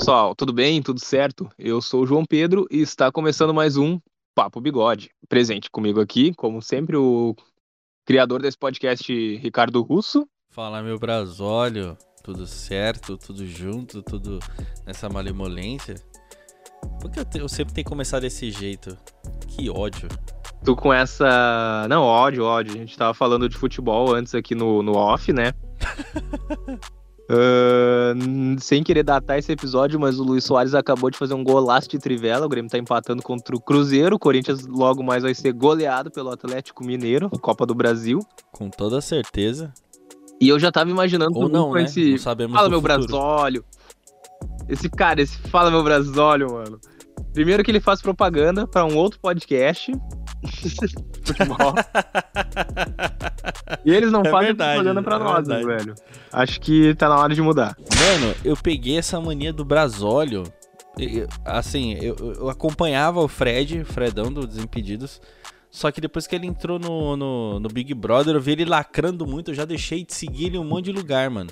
pessoal, tudo bem? Tudo certo? Eu sou o João Pedro e está começando mais um Papo Bigode. Presente comigo aqui, como sempre, o criador desse podcast, Ricardo Russo. Fala, meu brasólio. Tudo certo? Tudo junto? Tudo nessa malemolência? Por que eu, te- eu sempre tenho que começar desse jeito? Que ódio. Tu com essa. Não, ódio, ódio. A gente tava falando de futebol antes aqui no, no off, né? Ahn, sem querer datar esse episódio, mas o Luiz Soares acabou de fazer um golaço de trivela. O Grêmio tá empatando contra o Cruzeiro. O Corinthians logo mais vai ser goleado pelo Atlético Mineiro, Copa do Brasil. Com toda certeza. E eu já tava imaginando Ou não, com né? esse. Não sabemos Fala, meu futuro. brasólio. Esse cara, esse Fala, meu brasólio, mano. Primeiro que ele faz propaganda pra um outro podcast. Futebol. E eles não É fazem verdade, propaganda pra é nós, né, verdade. velho. Acho que tá na hora de mudar. Mano, eu peguei essa mania do brasólio. Assim, eu, eu acompanhava o Fred, Fredão do Desimpedidos. Só que depois que ele entrou no, no, no Big Brother, eu vi ele lacrando muito, eu já deixei de seguir ele em um monte de lugar, mano.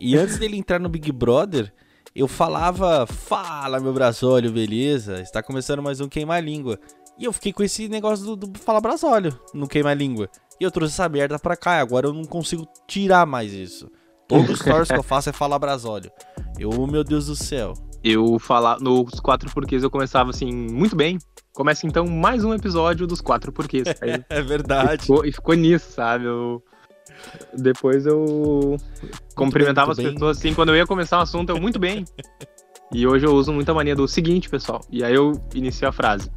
E antes dele entrar no Big Brother, eu falava, fala meu brasólio, beleza? Está começando mais um Queima-Língua. E eu fiquei com esse negócio do, do Fala Brasólio, no Queima-Língua. E eu trouxe essa merda pra cá, e agora eu não consigo tirar mais isso. Todo stories que eu faço é falar brasólio. Eu, meu Deus do céu. Eu falar nos quatro porquês eu começava assim, muito bem. Começa então mais um episódio dos quatro porquês. É e verdade. ficou, e ficou nisso, sabe? Eu... Depois eu cumprimentava muito as bem. pessoas assim, quando eu ia começar um assunto, eu muito bem. E hoje eu uso muita mania do seguinte, pessoal. E aí eu inicio a frase.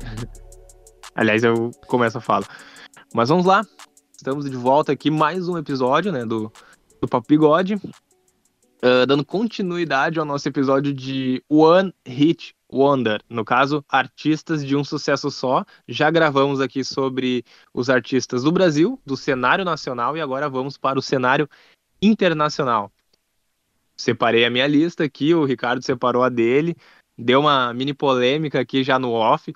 Aliás, eu começo a fala. Mas vamos lá. Estamos de volta aqui, mais um episódio, né, do, do Papo Bigode. Ah, dando continuidade ao nosso episódio de One Hit Wonder. No caso, artistas de um sucesso só. Já gravamos aqui sobre os artistas do Brasil, do cenário nacional, e agora vamos para o cenário internacional. Separei a minha lista aqui, o Ricardo separou a dele. Deu uma mini polêmica aqui já no off.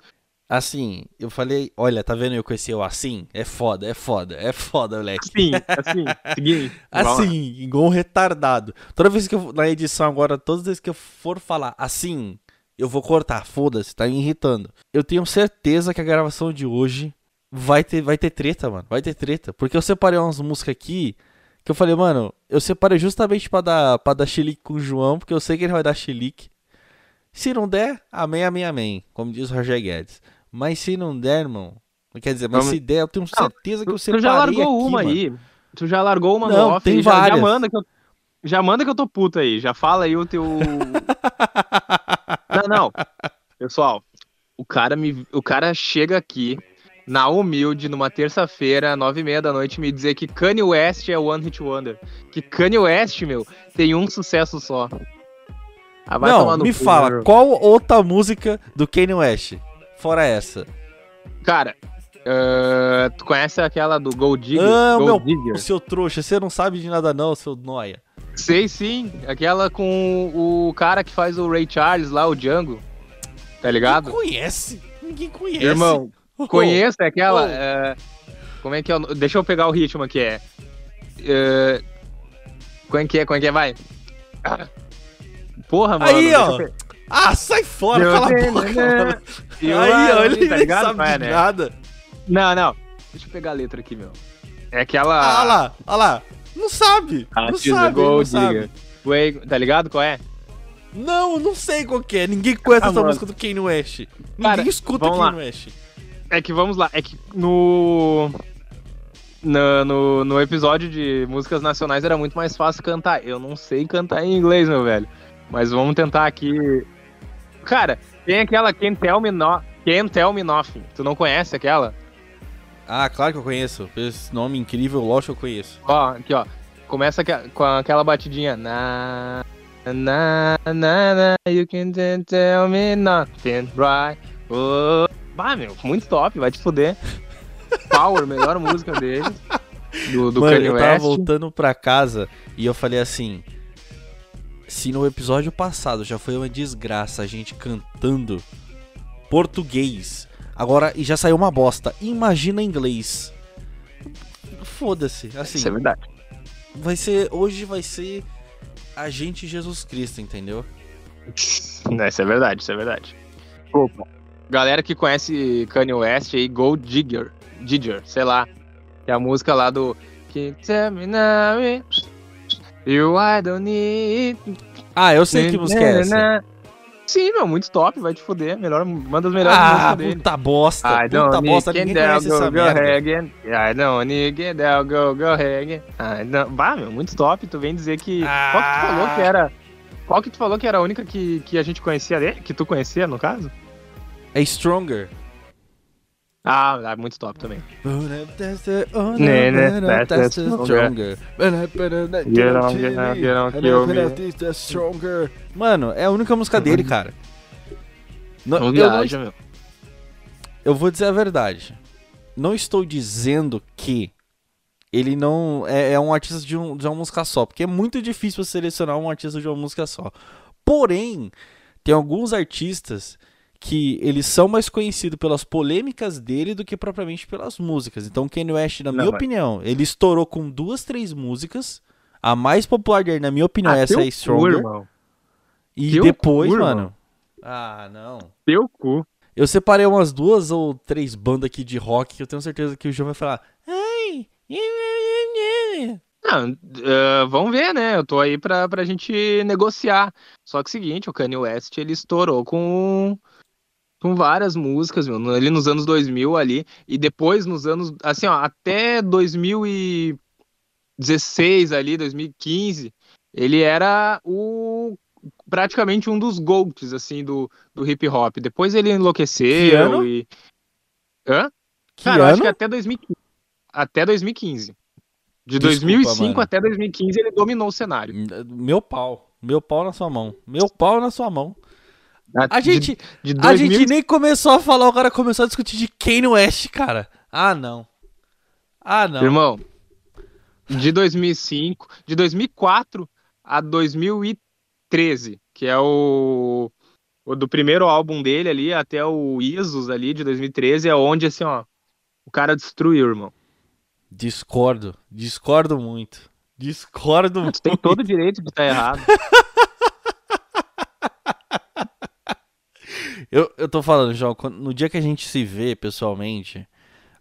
Assim, eu falei, olha, tá vendo eu conheci eu assim? É foda, é foda, é foda, moleque. Assim, assim, seguinte. Assim, igual um retardado. Toda vez que eu, na edição agora, todas as vezes que eu for falar assim, eu vou cortar, foda-se, tá me irritando. Eu tenho certeza que a gravação de hoje vai ter, vai ter treta, mano, vai ter treta. Porque eu separei umas músicas aqui, que eu falei, mano, eu separei justamente pra dar, pra dar chilique com o João, porque eu sei que ele vai dar chilique. Se não der, amém, amém, amém, como diz o Roger Guedes. Mas se não der, irmão, quer dizer, mas Vamos- se der, eu tenho certeza que eu separei tu já largou aqui, uma mano. aí. Tu já largou uma Não, no off tem já, já várias. manda que eu. Já manda que eu tô puto aí. Já fala aí o teu. não, não. Pessoal, o cara, me, o cara chega aqui na humilde, numa terça-feira, nove e meia da noite, me dizer que Kanye West é One Hit Wonder. Que Kanye West, meu, tem um sucesso só. Ah, Não, me cu, fala, meu. qual outra música do Kanye West? Fora essa. Cara, ah, tu conhece aquela do Gold Digger? Ah, Gold meu, Digger? O seu trouxa, você não sabe de nada não, seu noia. Sei sim, aquela com o cara que faz o Ray Charles lá, o Django. Tá ligado? Ninguém conhece. Ninguém conhece. Irmão, Oh, conheço é aquela. Oh. é, como é que é? Deixa eu pegar o ritmo aqui, é. é como é que é? Como é que é? Vai. Porra, mano. Aí, ó. eu Ah, sai fora, Meu cala a boca. Eu Aí, ó, ele tá ligado? sabe de né? nada. Não, não. Deixa eu pegar a letra aqui, meu. É aquela. Ah, olha lá, olha lá. Não sabe. Ah, não sabe, não sabe. Way- Tá ligado qual é? Não, não sei qual é. Ninguém conhece Ah, essa mano. música do Kanye West. Ninguém Cara, escuta vamos Kanye lá. West. É que vamos lá, é que no. No, no, no episódio de músicas nacionais era muito mais fácil cantar. Eu não sei cantar em inglês, meu velho. Mas vamos tentar aqui. Cara, tem aquela Can't Tell Me, no... Can't Tell Me Nothing. Tu não conhece aquela? Ah, claro que eu conheço. Esse nome incrível, lógico que eu conheço. Ó, aqui, ó. Começa com aquela batidinha. Na, na, na, na, you can't tell me nothing, right? Oh. Bah, meu, muito top, vai te fuder. Power, melhor música deles. Do, do Mano, Kanye eu tava West. voltando pra casa e eu falei assim: se no episódio passado já foi uma desgraça a gente cantando português, agora e já saiu uma bosta, imagina inglês. Foda-se, assim, Isso é verdade. vai ser hoje vai ser a gente Jesus Cristo, entendeu? Não, isso é verdade, isso é verdade. Opa. Galera que conhece Kanye West aí, Gold Digger, Digger, sei lá. Que é a música lá do. Can't tell me now, you I don't need. Ah, eu sei que música é essa. Sim, meu, muito top, vai te fuder. Melhor, uma das melhores Ah, músicas dele. puta bosta. I Puta bosta, ninguém conhece down, essa go, go merda. again. I don't need get down, go, go again. I don't... Bah, meu, muito top. Tu vem dizer que. Qual que tu falou que era. Qual que tu falou que era a única que, que a gente conhecia dele? Que tu conhecia, no caso? É Stronger. Ah, é muito top também. Mano, é a única música dele, cara. Não, Não eu, não- viaja, eu vou dizer a verdade. Não estou dizendo que ele não é, é um artista de, um- de uma música só, porque é muito difícil você selecionar um artista de uma música só. Porém, tem alguns artistas que eles são mais conhecidos pelas polêmicas dele do que propriamente pelas músicas. Então, Kanye West, na Não, minha mas- opinião, ele estourou com duas, três músicas. A mais popular dele, na minha opinião, Ah, essa é cu, Stronger. irmão. e teu depois, cu, irmão. mano. Ah, não. Teu cu. Eu separei umas duas ou três bandas aqui de rock que eu tenho certeza que o João vai falar. Ai! Não, ah, vamos ver, né? Eu tô aí pra, pra gente negociar. Só que é o seguinte, o Kanye West, ele estourou com, com várias músicas, meu, ali nos anos 2000 ali, e depois nos anos, assim, ó, até 2016 ali, 2015, ele era o praticamente um dos GOATs, assim, do, do hip hop. Depois ele Que enlouqueceu e... Hã? Que Cara, eu acho que até 2015. Até 2015. De Desculpa, 2005 mano. até 2015 ele dominou o cenário. Meu pau. Meu pau na sua mão. Meu pau na sua mão. A De- gente, de, a 2000 gente nem começou a falar, o cara começou a discutir de Kanye West, cara. Ah, não. Ah, não. Irmão, de 2005, de 2004 a 2013, que é o, o do primeiro álbum dele ali até o Isos ali de 2013, é onde assim, ó, o cara destruiu, irmão. Discordo. Discordo muito. Discordo muito. Tu tem todo o direito de estar errado. Eu, eu tô falando, João, quando- no dia que a gente se vê pessoalmente,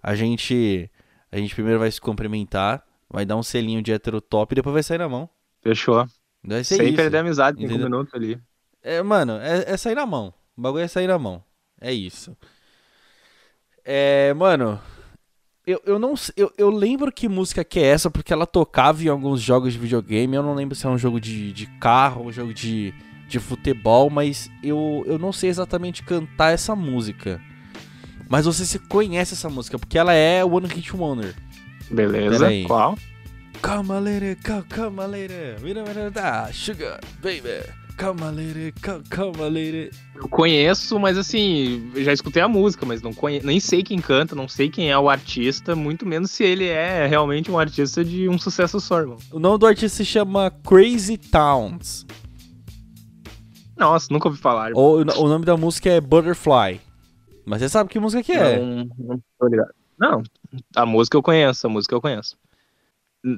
a gente. A gente primeiro vai se cumprimentar, vai dar um selinho de hétero top e depois vai sair na mão. Fechou. Vai ser Sem isso. perder a amizade, cinco Entendeu? minutos ali. É, mano, é, é sair na mão. O bagulho é sair na mão. É isso. É, mano. Eu, eu não eu, eu lembro que música que é essa, porque ela tocava em alguns jogos de videogame. Eu não lembro se é um jogo de, de carro, um jogo de, de futebol, mas eu, eu não sei exatamente cantar essa música. Mas você se conhece essa música, porque ela é One Hit Wonder. Beleza. Qual? Come a lady, come, come a lady, die, sugar, baby. Come a lady, come, come a lady. Eu conheço, mas assim, já escutei a música, mas não conhe... nem sei quem canta, não sei quem é o artista, muito menos se ele é realmente um artista de um sucesso só, irmão. O nome do artista se chama Crazy Towns. Nossa, nunca ouvi falar. Ou, o nome da música é Butterfly. Mas você sabe que música que é. Não, não tô ligado. Não, a música eu conheço, a música eu conheço.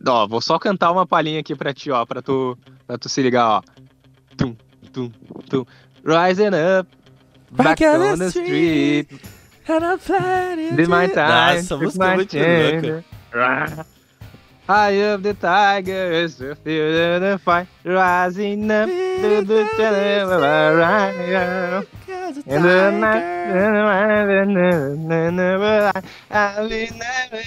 Ó, vou só cantar uma palhinha aqui pra ti, ó, pra tu, pra tu se ligar, ó. Tum, tum, tum. Rising up, back, on the street, And I'm did my time, Nossa, took música é muito louca. High up the tigers, to feel the fight, rising up to the channel, And the night, I'll be never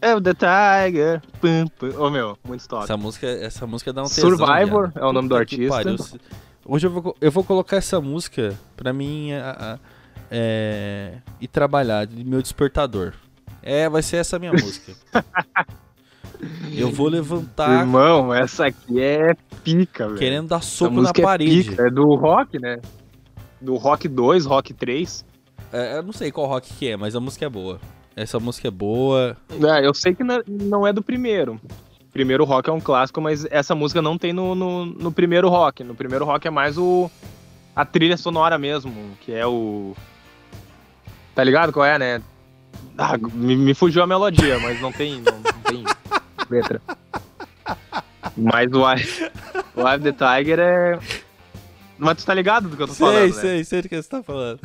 of the tiger. Pum, pum. Ô meu, muito top. Essa música, essa música dá um tesão, Survivor viado. é o nome do artista. Hoje eu vou, eu vou colocar essa música pra mim a- a- é, ir trabalhar, de meu despertador. É, vai ser essa a minha música. Eu vou levantar Irmão, essa aqui é pica, velho. querendo dar soco na é parede. pica, É do rock, né? Do rock 2, rock 3. É, eu não sei qual rock que é, mas a música é boa. Essa música é boa. É, eu sei que na- não é do primeiro. Primeiro rock é um clássico, mas essa música não tem no, no, no primeiro rock. No primeiro rock é mais o a trilha sonora mesmo, que é o. Tá ligado qual é, né? Ah, me, me fugiu a melodia, mas não tem, não, não tem letra. Mas o Eye of the Tiger é. Mas tu tá ligado do que eu tô sei, falando, sei, né? sei do que você tá falando.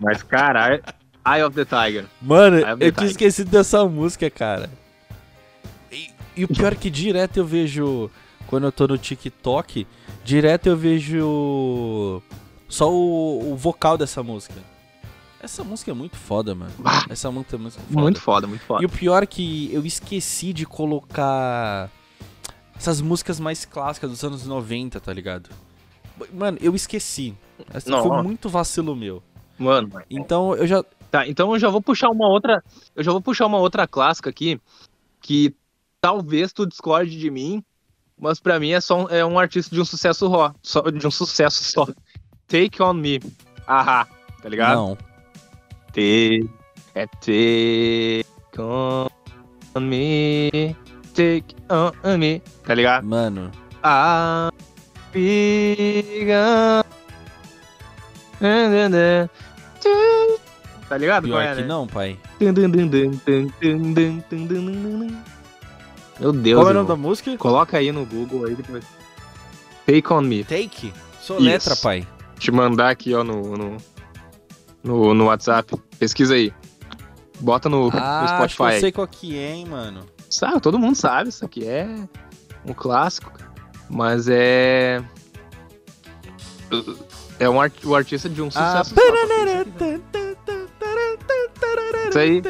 Mas, cara, Eye of the Tiger. Mano, the eu tinha esquecido dessa música, cara. E, e o pior é que direto eu vejo. Quando eu tô no TikTok, direto eu vejo. Só o, o vocal dessa música. Essa música é muito foda, mano. Essa música é muito foda. muito foda, muito foda. E o pior é que eu esqueci de colocar essas músicas mais clássicas dos anos 90, tá ligado? Mano, eu esqueci. Essa Não, foi muito vacilo meu. Mano, Então eu já. Tá, então eu já vou puxar uma outra. Eu já vou puxar uma outra clássica aqui. Que talvez tu discorde de mim. Mas pra mim é só um, é um artista de um sucesso só. De um sucesso só. Take on me. Ahá. Tá ligado? Não. Take. É take on me. Take on me. Tá ligado? Mano. Ah. Figa. Tá ligado? Pior Qual é, que né? não, pai. Meu Deus. Qual é o nome da música? Coloca aí no Google aí depois. Take on me. Take. Sou Isso. letra, pai. Te mandar aqui, ó, no, no, no, no WhatsApp. Pesquisa aí. Bota no, no Ah, acho que Spotify. eu sei qual que é, hein, mano. Sabe, todo mundo sabe, isso aqui é um clássico. Mas é. É um art- o artista de um Ah, sucesso. só. Isso aí.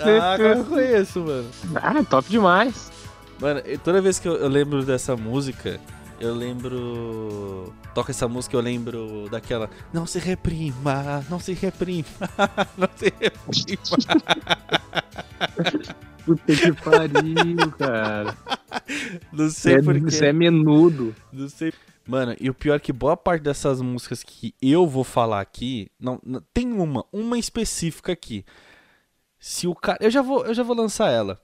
Ah, agora eu conheço, mano. Ah, top demais. Mano, toda vez que eu, eu lembro dessa música, eu lembro. Toca essa música, eu lembro daquela. Não se reprima, não se reprima, não se reprima. Puta que pariu, cara. Não sei é, porquê. você é menudo. Não sei. Mano, e o pior é que boa parte dessas músicas que eu vou falar aqui, não, não- tem uma, uma específica aqui. Se o cara, eu já vou, eu já vou lançar ela.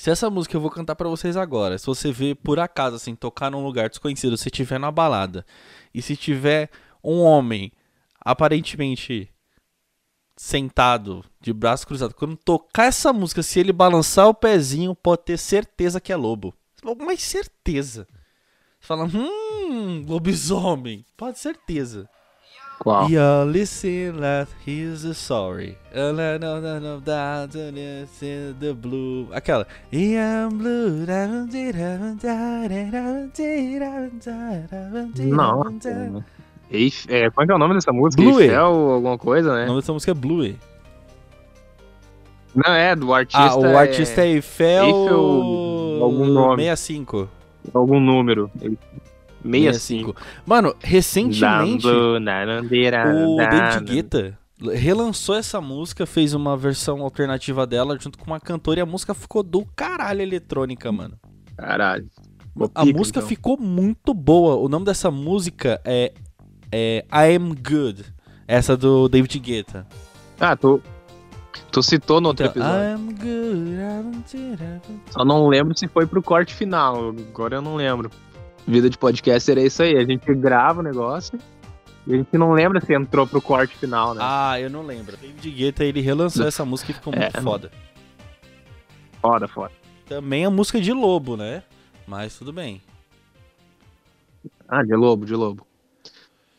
Se essa música eu vou cantar pra vocês agora, se você vê por acaso assim tocar num lugar desconhecido, se tiver na balada e se tiver um homem aparentemente sentado, de braço cruzado, quando tocar essa música, se ele balançar o pezinho, pode ter certeza que é lobo. Mas certeza. Você fala, hum, lobisomem. Pode certeza. Qual? You're listening that he's sorry. Uh, no, the blue. Aquela. I am blue. Nossa. Eif- é, como é que é o nome dessa música? Blue. Eiffel, alguma coisa, O né? nome dessa música é Blue. Não, é, do artista. Ah, o artista é Eiffel. Eiffel, algum nome. 65. Algum número. 65. Mano, recentemente. O David. Guetta relançou essa música, fez uma versão alternativa dela junto com uma cantora e a música ficou do caralho eletrônica, mano. Caralho. Ficou A música então. ficou muito boa. O nome dessa música é, é I Am Good. Essa do David Guetta. Ah, tu, tu citou no outro Então, episódio. I am good. I am good. Só não lembro se foi pro corte final. Agora eu não lembro. Vida de podcast era isso aí. A gente grava o negócio e a gente não lembra se entrou pro corte final, né? Ah, eu não lembro. David Guetta, ele relançou essa música e ficou muito É. foda. Foda, foda. Também a música de Lobo, né? Mas tudo bem. Ah, de lobo, de lobo.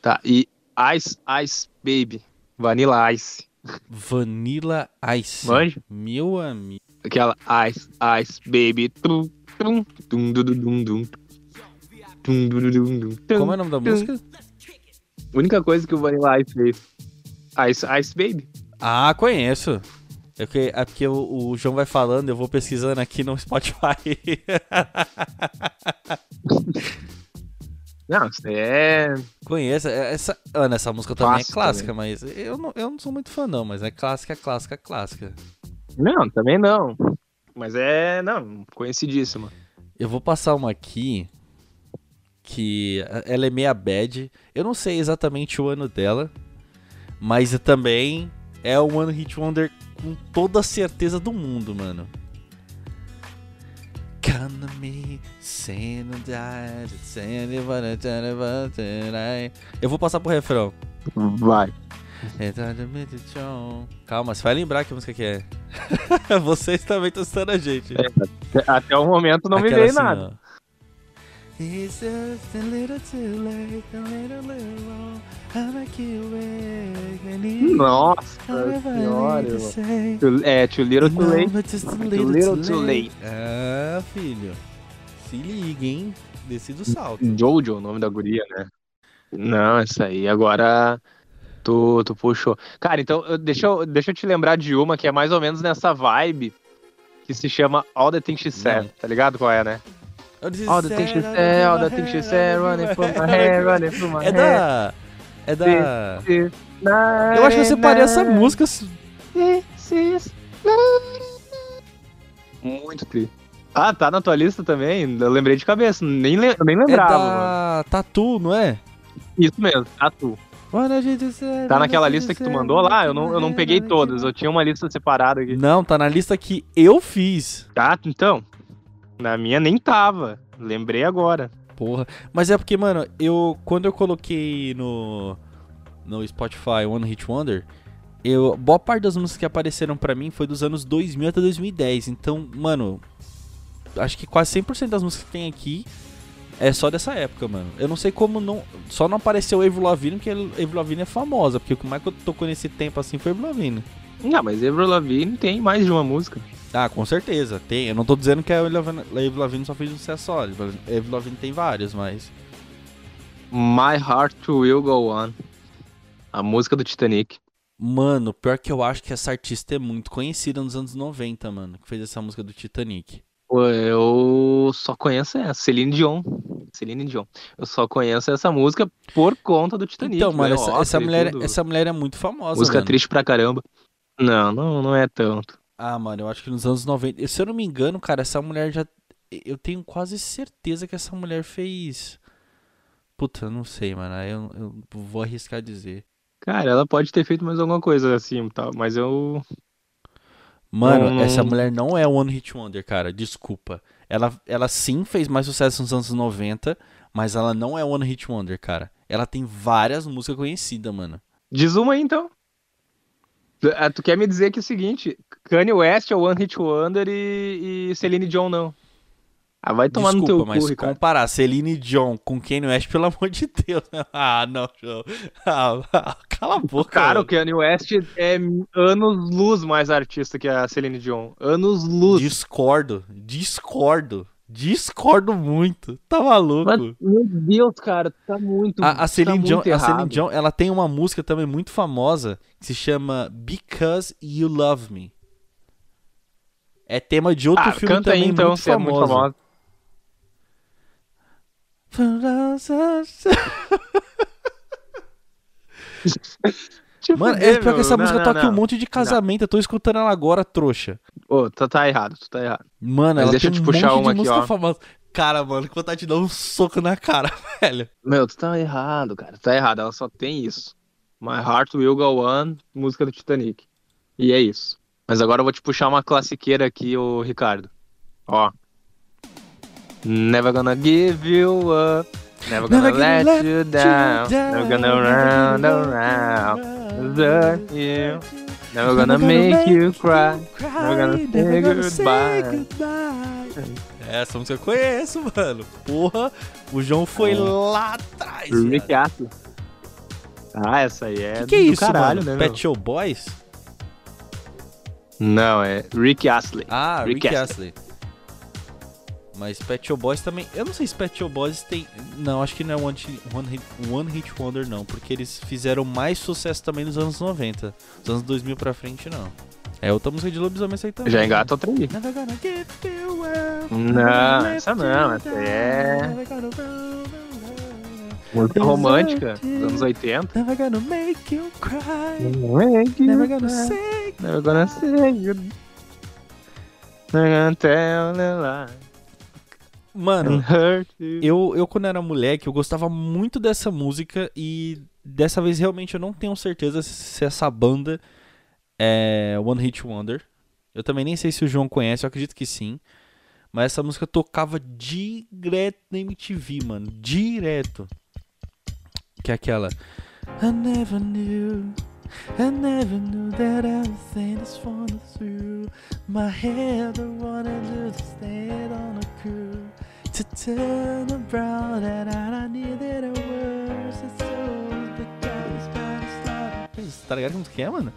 Tá, e Ice Ice Baby. Vanilla Ice. Vanilla Ice. Manja? Meu amigo. Aquela Ice Ice Baby. Tum, tum, tum, dum, dum, dum, Como é o nome da música? A única coisa que o Vanilla Ice fez. Ice Ice Baby. Ah, conheço. É porque, é porque o, o João vai falando, eu vou pesquisando aqui no Spotify. Não, isso é. conheço. é- Essa, Ana, essa música também é clássica, mas eu não, eu não sou muito fã, não. Mas é clássica, clássica, clássica. Não, também não. Mas é. Não, conhecidíssima. Eu vou passar uma aqui que ela é meia bad. Eu não sei exatamente o ano dela, mas também é um One Hit Wonder com toda a certeza do mundo, mano. Me, Eu vou passar pro refrão. Vai. Calma, você vai lembrar que música que é. Vocês também estão estando a gente. Até o momento não me Aquela veio assim, nada. ó. It's just a little too late, a little, little and you- Nossa senhora, to É, too little too late. just a Too little, too late. Ah, filho. Se liga, hein? Desci do salto. Jojo, o nome da guria, né? Não, essa aí agora tu, tu puxou. Cara, então deixa eu, deixa eu te lembrar de uma que é mais ou menos nessa vibe que se chama All the Things She Said, tá ligado qual é, né? All the things she said, all the things she said, running from my hair, running from my É hair. da. É da. Eu Eu acho que eu separei essa música. Muito tri. Ah, tá na tua lista também? Eu lembrei de cabeça, nem, le- eu nem É lembrava. mano. da Tatu, não é? Isso mesmo, Tatu. Tá naquela lista que tu mandou lá? Eu não, eu não peguei todas, eu tinha uma lista separada aqui. Não, tá na lista que eu fiz. Tá, então. Na minha nem tava. Lembrei agora. Porra. Mas é porque, mano, eu. Quando eu coloquei no. No Spotify One Hit Wonder, eu. Boa parte das músicas que apareceram pra mim foi dos anos 2000 até 2010. Então, mano. Acho que quase 100% das músicas que tem aqui é só dessa época, mano. Eu não sei como não. Só não apareceu Avril Lavigne, porque Avril Lavigne é famosa. Porque o que mais que eu tocou nesse tempo assim foi Avril Lavigne. Não, mas Avril Lavigne tem mais de uma música. Ah, com certeza. Tem. Eu não tô dizendo que a Avril Lavigne- só fez um sucesso só. A Avril Lavigne tem vários, mas. My Heart Will Go On. A música do Titanic. Mano, pior que eu acho que essa artista é muito conhecida nos anos 90, mano. Que fez essa música do Titanic. Eu só conheço essa, Celine Dion. Celine Dion. Eu só conheço essa música por conta do Titanic. então, mano, ganhou essa, essa mulher, tudo. essa mulher é muito famosa, Música mano. triste pra caramba. Não, não, não é tanto. Ah, mano, eu acho que nos anos 90. Se eu não me engano, cara, essa mulher já. Eu tenho quase certeza que essa mulher fez. Puta, eu não sei, mano. Eu, eu vou arriscar dizer. Cara, ela pode ter feito mais alguma coisa assim, tal, mas eu. Mano, Não, não- essa mulher não é One Hit Wonder, cara. Desculpa. Ela, ela sim fez mais sucesso nos anos 90, mas ela não é One Hit Wonder, cara. Ela tem várias músicas conhecidas, mano. Diz uma aí então. Tu- ah, Tu quer me dizer que é o seguinte: Kanye West é One Hit Wonder e, e Celine Dion não. Ah, vai tomar Desculpa, no teu mas cu, Ricardo. comparar Celine Dion com Kanye West, pelo amor de Deus. Ah, não, João. Ah, cala a boca. Cara, o mano. Kanye West é anos luz mais artista que a Celine Dion. Anos luz. Discordo, discordo, discordo muito. Tá maluco? Mas, meu Deus, cara, tá muito. A, a Celine tá Dion, muito a Celine. Dion, ela tem uma música também muito famosa que se chama Because You Love Me. É tema de outro Ah, filme canta aí também então, muito se é muito famoso. famosa. Deixa eu Mano, é pior meu. que essa Não, música não, toca não. um monte de casamento. Eu tô escutando ela agora, trouxa. Ô, tu tá errado, tu tá errado. Mano, Mas ela deixa tem eu um te puxar monte uma de aqui, música ó. famosa. Cara, mano, que vontade de dar um soco na cara, velho. Meu, tu tá errado, cara. Tu tá errado, ela só tem isso. My Heart Will Go On, música do Titanic. E é isso. Mas agora eu vou te puxar uma classiqueira aqui, ô Ricardo. Ó. Never gonna give you up. Never gonna let, you down. Never gonna round around. Desert you. Never gonna make you cry. Never gonna say goodbye. É, Essa música eu conheço, mano. Porra, o João foi lá atrás. Rick. Astley. Ah, essa aí é Que que é isso, caralho, mano? né, Pet Show Boys? Não, é Rick Astley. Ah, Rick Rick Astley. Mas Pet Show Boys também. Eu não sei se Pet Show Boys tem. Não, acho que não é One Hit, one hit, one hit Wonder, não. Porque eles fizeram mais sucesso também nos anos 90. Nos anos 2000 pra frente, não. É outra música de lobisomem essa aí também. Já engata outra aí. Não, essa não, essa é- Música romântica dos anos 80. Never gonna make you cry. Never gonna say. Never gonna say. Never gonna tell a lie. Mano, eu, eu quando era moleque, eu gostava muito dessa música e dessa vez realmente eu não tenho certeza se essa banda é One Hit Wonder. Eu também nem sei se o João conhece, eu acredito que sim. Mas essa música tocava direto na MTV, mano. Direto. Que é aquela. I never knew, I never knew that everything is falling through. My head, I wanna do to stand on a crew. to turn around and I needed a word so Tá ligado como que é, mano?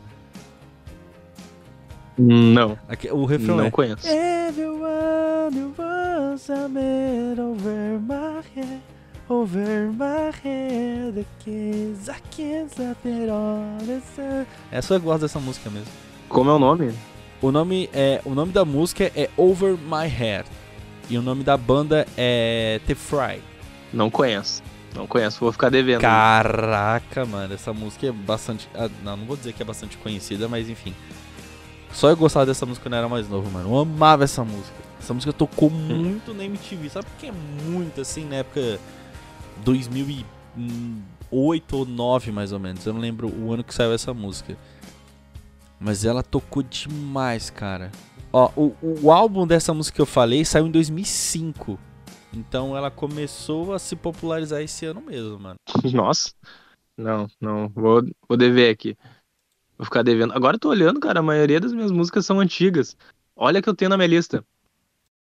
Não. Aqui, o refrão não é conheço. Everyone wants a man over my head Over my head The kids I can't stop it all. Essa eu gosto dessa música mesmo Como é o nome? O nome, é, o nome da música é Over My Head E o nome da banda é The Fry Não conheço. Não conheço, vou ficar devendo. Caraca, mano, essa música é bastante. ah, Não, não vou dizer que é bastante conhecida, mas enfim. Só eu gostava dessa música quando eu era mais novo, mano. Eu amava essa música. Essa música tocou muito na MTV. Sabe por que é muito assim na época 2008 ou 2009 mais ou menos. Eu não lembro o ano que saiu essa música. Mas ela tocou demais, cara. Ó, o, o álbum dessa música que eu falei saiu em 2005. Então ela começou a se popularizar esse ano mesmo, mano. Nossa. Não, não. Vou, vou dever aqui. Vou ficar devendo. Agora eu tô olhando, cara. A maioria das minhas músicas são antigas. Olha que eu tenho na minha lista.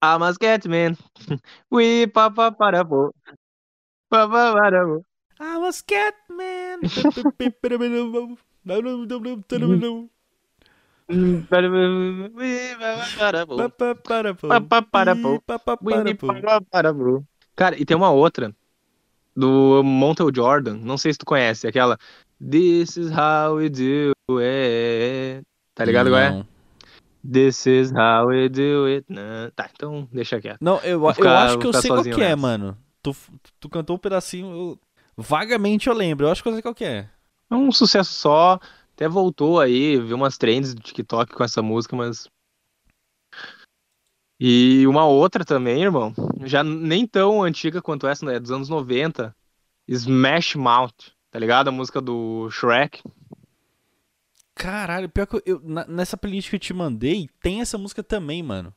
I'm a Scatman. We papa para pô. I was Catman. Cara, e tem uma outra. Do Montel Jordan. Não sei se tu conhece. Aquela. This is how we do it. Tá ligado qual é? Não. This is how we do it. Nah. Tá, então deixa quieto. Não, eu, eu acho que eu sei qual que é, nessa. mano. Tu, tu cantou um pedacinho. eu- vagamente eu lembro. Eu acho que eu sei qual que é. É um sucesso só. Até voltou aí, vi umas trends do TikTok com essa música, mas. E uma outra também, irmão. Já nem tão antiga quanto essa, né? Dos anos 90. Smash Mouth. Tá ligado? A música do Shrek. Caralho, pior que eu, eu- na- nessa playlist que eu te mandei, tem essa música também, mano.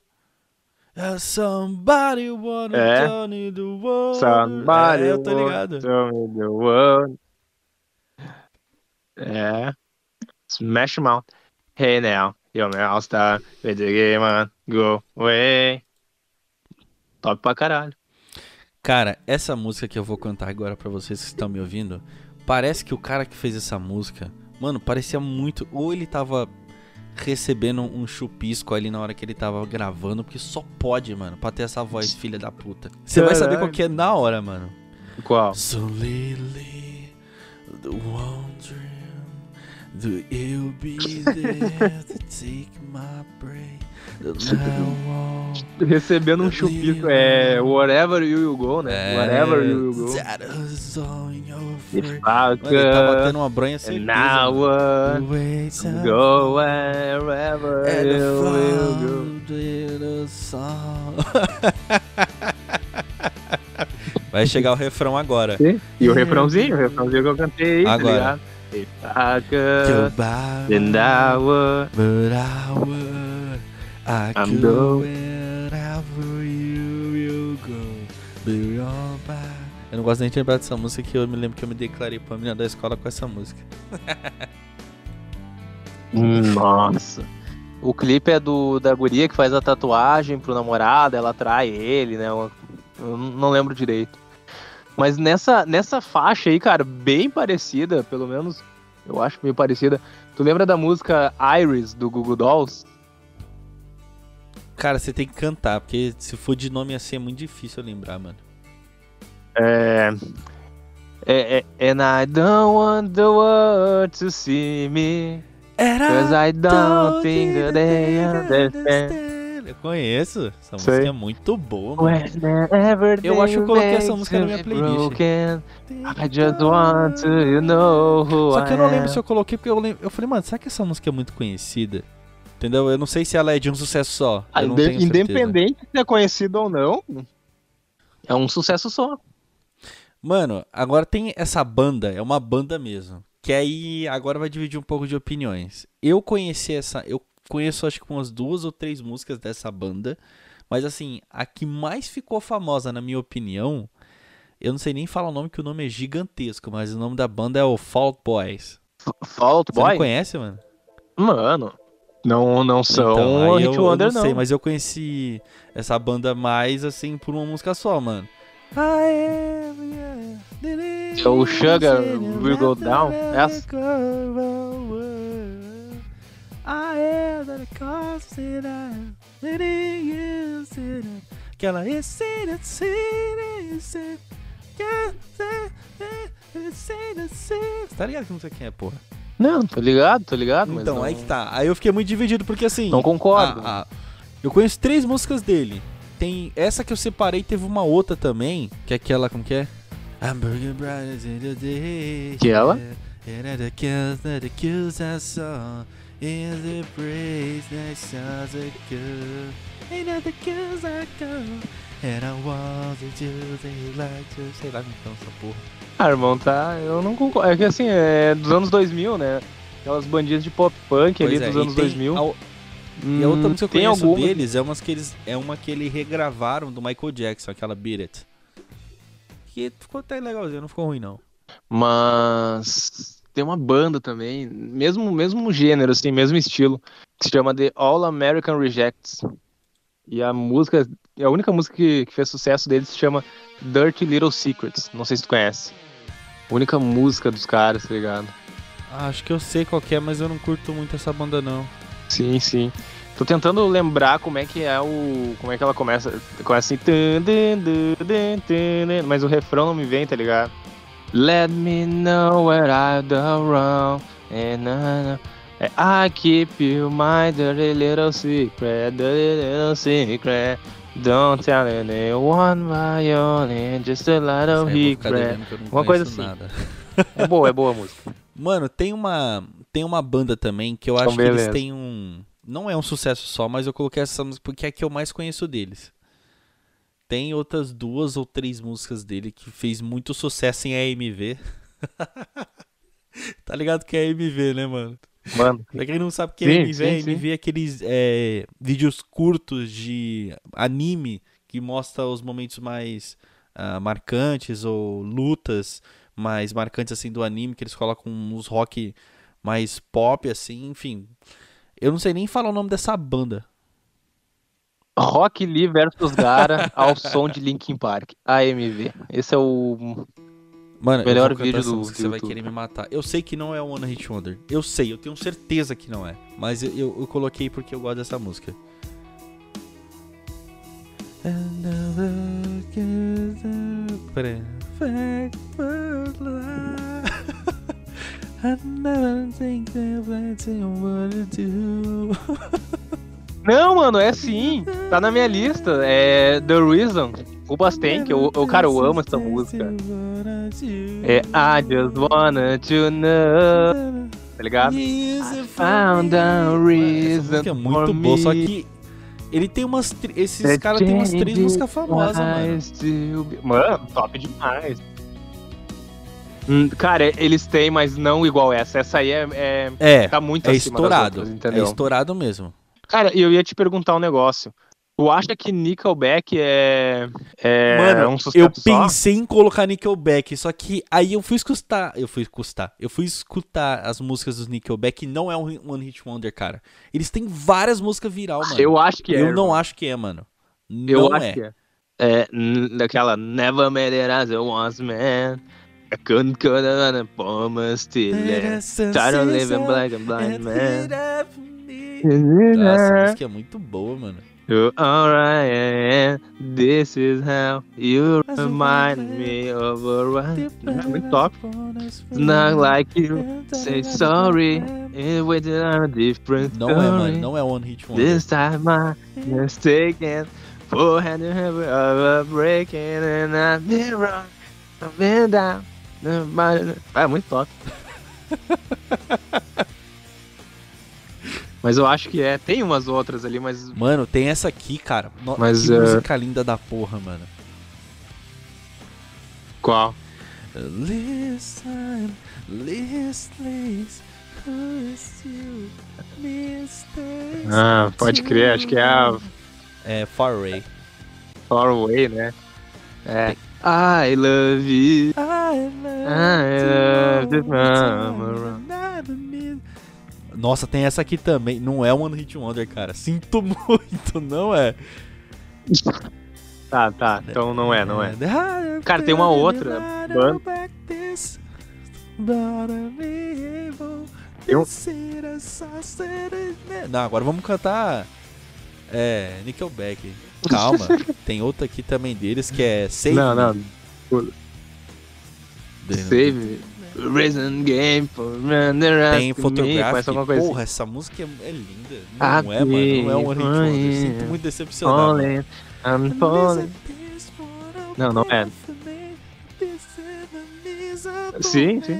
Uh, somebody wanna É. tell me the world. Somebody é, eu tô ligado. told me the world. É. Smash Mouth. Hey now, you're my all-star. With the game on, go away. Top pra caralho. Cara, essa música que eu vou cantar agora pra vocês que estão me ouvindo, parece que o cara que fez essa música, mano, parecia muito. Ou ele tava recebendo um chupisco ali na hora que ele tava gravando, porque só pode, mano, pra ter essa voz filha da puta. Você vai saber qual que é na hora, mano. Qual? So lately, the one dream, do you be there to take my breath? Recebendo um chupisco. É. Whatever you will go, né? Whatever you will go. Ele tá batendo uma bronha And certeza. now up Go wherever and you will go. Vai chegar o refrão agora. E o refrãozinho, o refrãozinho que eu cantei aí, Agora. tá ligado? If I could, then I would. but I would. I I'm could go- wherever you will go. Be all by. Eu não gosto nem de lembrar dessa música que eu me lembro que eu me declarei pra menina da escola com essa música. Nossa. O clipe é do da guria que faz a tatuagem pro namorado, ela atrai ele, né? Eu eu não lembro direito. Mas nessa, nessa faixa aí, cara, bem parecida, pelo menos eu acho meio parecida. Tu lembra da música Iris do Google Dolls? Cara, você tem que cantar, porque se for de nome assim é muito difícil eu lembrar, mano. É. É, é, and I don't want the world to see me. Cause I don't think that they understand. Eu conheço. Essa Sei. música é muito boa, mano. Eu acho que eu coloquei essa música na minha playlist. broken, I just want to you know who Só que eu não lembro se eu coloquei, porque eu, lembro, eu falei, mano, será que essa música é muito conhecida? Entendeu? Eu não sei se ela é de um sucesso só. Ah, inde- certeza. Independente se é conhecido ou não, é um sucesso só. Mano, agora tem essa banda, é uma banda mesmo. Que aí agora vai dividir um pouco de opiniões. Eu conheci essa. Eu conheço acho que umas duas ou três músicas dessa banda. Mas assim, a que mais ficou famosa, na minha opinião, eu não sei nem falar o nome, que o nome é gigantesco, mas o nome da banda é o Fault Boys. Fault Você não conhece, mano? Mano, Não, não são Então, aí Hit eu, eu Wonder, não não. sei, mas eu conheci essa banda mais assim por uma música só, mano. I am, yeah. É o Sugar Will Go Down, essa? Aquela Tá ligado que não sei quem é, porra? Não, tô ligado, tô ligado, Então, não, aí que tá. Aí eu fiquei muito dividido, porque assim. não concordo. a- a- eu conheço três músicas dele. Tem essa que eu separei, teve uma outra também, que é aquela, como que é? Hamburger Brothers in the day. Que ela? And I saw in the praise that sounds a good. And the kills I go. And I was a Tuesday like to sei lá então essa porra. Ah, irmão, tá. Eu não concordo. É que assim, é dos anos 2000, né? Aquelas bandinhas de pop punk ali Pois é, dos anos tem 2000. a- E a outra Hum, música que eu conheço alguma. deles é, umas que eles, é uma que eles regravaram do Michael Jackson, aquela Beat It. Que ficou até legalzinho, não ficou ruim não. Mas tem uma banda também, mesmo mesmo gênero, assim, mesmo estilo, que se chama The All American Rejects. E a música, a única música que, que fez sucesso deles se chama Dirty Little Secrets. Não sei se tu conhece. A única música dos caras, tá ligado? Ah, acho que eu sei qual que é, mas eu não curto muito essa banda não. Sim, sim. Tô tentando lembrar como é que é o. Como é que ela começa. Começa assim. Mas o refrão não me vem, tá ligado? Let me know where I've done wrong. And I, é, I keep you my dirty little secret. Dirty little secret. Don't tell anyone my only. Just a vou ficar regret. Uma coisa assim. nada. É boa, é boa a música. Mano, tem uma tem uma banda também que eu Então, acho que eles têm um não é um sucesso só, mas eu coloquei essa música porque é a que eu mais conheço deles. Tem outras duas ou três músicas dele que fez muito sucesso em AMV. tá ligado que é AMV, né, mano? Mano, Pra quem não sabe o que é Sim, AMV, sim, AMV é aqueles é, vídeos curtos de anime que mostra os momentos mais ah, marcantes ou lutas mais marcantes assim do anime, que eles colocam uns rock mais pop assim, enfim. Eu não sei nem falar o nome dessa banda. Rock Lee versus Gara ao som de Linkin Park. AMV. Esse é o. Mano, Melhor vídeo do- música, do você vai querer me matar. Eu sei que não é One Hit Wonder. Eu sei, eu tenho certeza que não é. Mas eu, eu- eu coloquei porque eu gosto dessa música. Não, mano, é sim. Tá na minha lista. É The Reason. O Basten, que eu, eu, cara, eu amo essa música. É I just wanna to know. Tá ligado? Found a Essa reason música é muito boa, só que ele tem umas. Esses caras têm umas três músicas famosas, mano. Mano, top demais. Hum, cara, eles têm, mas não igual essa. Essa aí é, é- É, tá muito é estourado. outras, É estourado mesmo. Cara, e eu ia te perguntar um negócio. Tu acha que Nickelback é, é Mano, um eu só? pensei em colocar Nickelback, só que aí eu fui escutar, eu fui escutar, eu fui escutar as músicas dos Nickelback e não é um One Hit Wonder, cara. Eles têm várias músicas viral, mano. Eu acho que é. Eu não acho que é, mano. Eu não acho é. que é. É, daquela Never made it as I was, man. I couldn't cut on a promise till Tired of living black and blind, man. Nossa, essa música é muito boa, mano. You're alright, and this is how you remind me of a right. É muito top. It's not like you say sorry, and waiting on a different Não é, mano. story. Não é One Hit Wonder. This time my mistaken for hand to hand of a breaking and I've been wrong, I've been down. É muito top. Mas eu acho que é. Tem umas outras ali, mas. Mano, tem essa aqui, cara. No- Mas, que é, música linda da porra, mano. Qual? Listen, listen, you, Mr. Ah, pode crer, acho que é a É Far Away. Far Away, né? É. I love you. I I love the mama. Nossa, tem essa aqui também. Não é One Hit Wonder, cara. Sinto muito, não é. Tá, tá. Então não é, não é. Cara, tem uma outra banda. Tem um- Não, agora vamos cantar. É, Nickelback. Calma, tem outra aqui também deles que é Save Não, não. Save Reason Game for Tem alguma coisa assim? Porra, essa música é, é linda. Ah, Não é, mano. Não é um Hit Wonder. Sinto muito decepcionado. Falling, I'm falling. Não, não é. Sim, sim.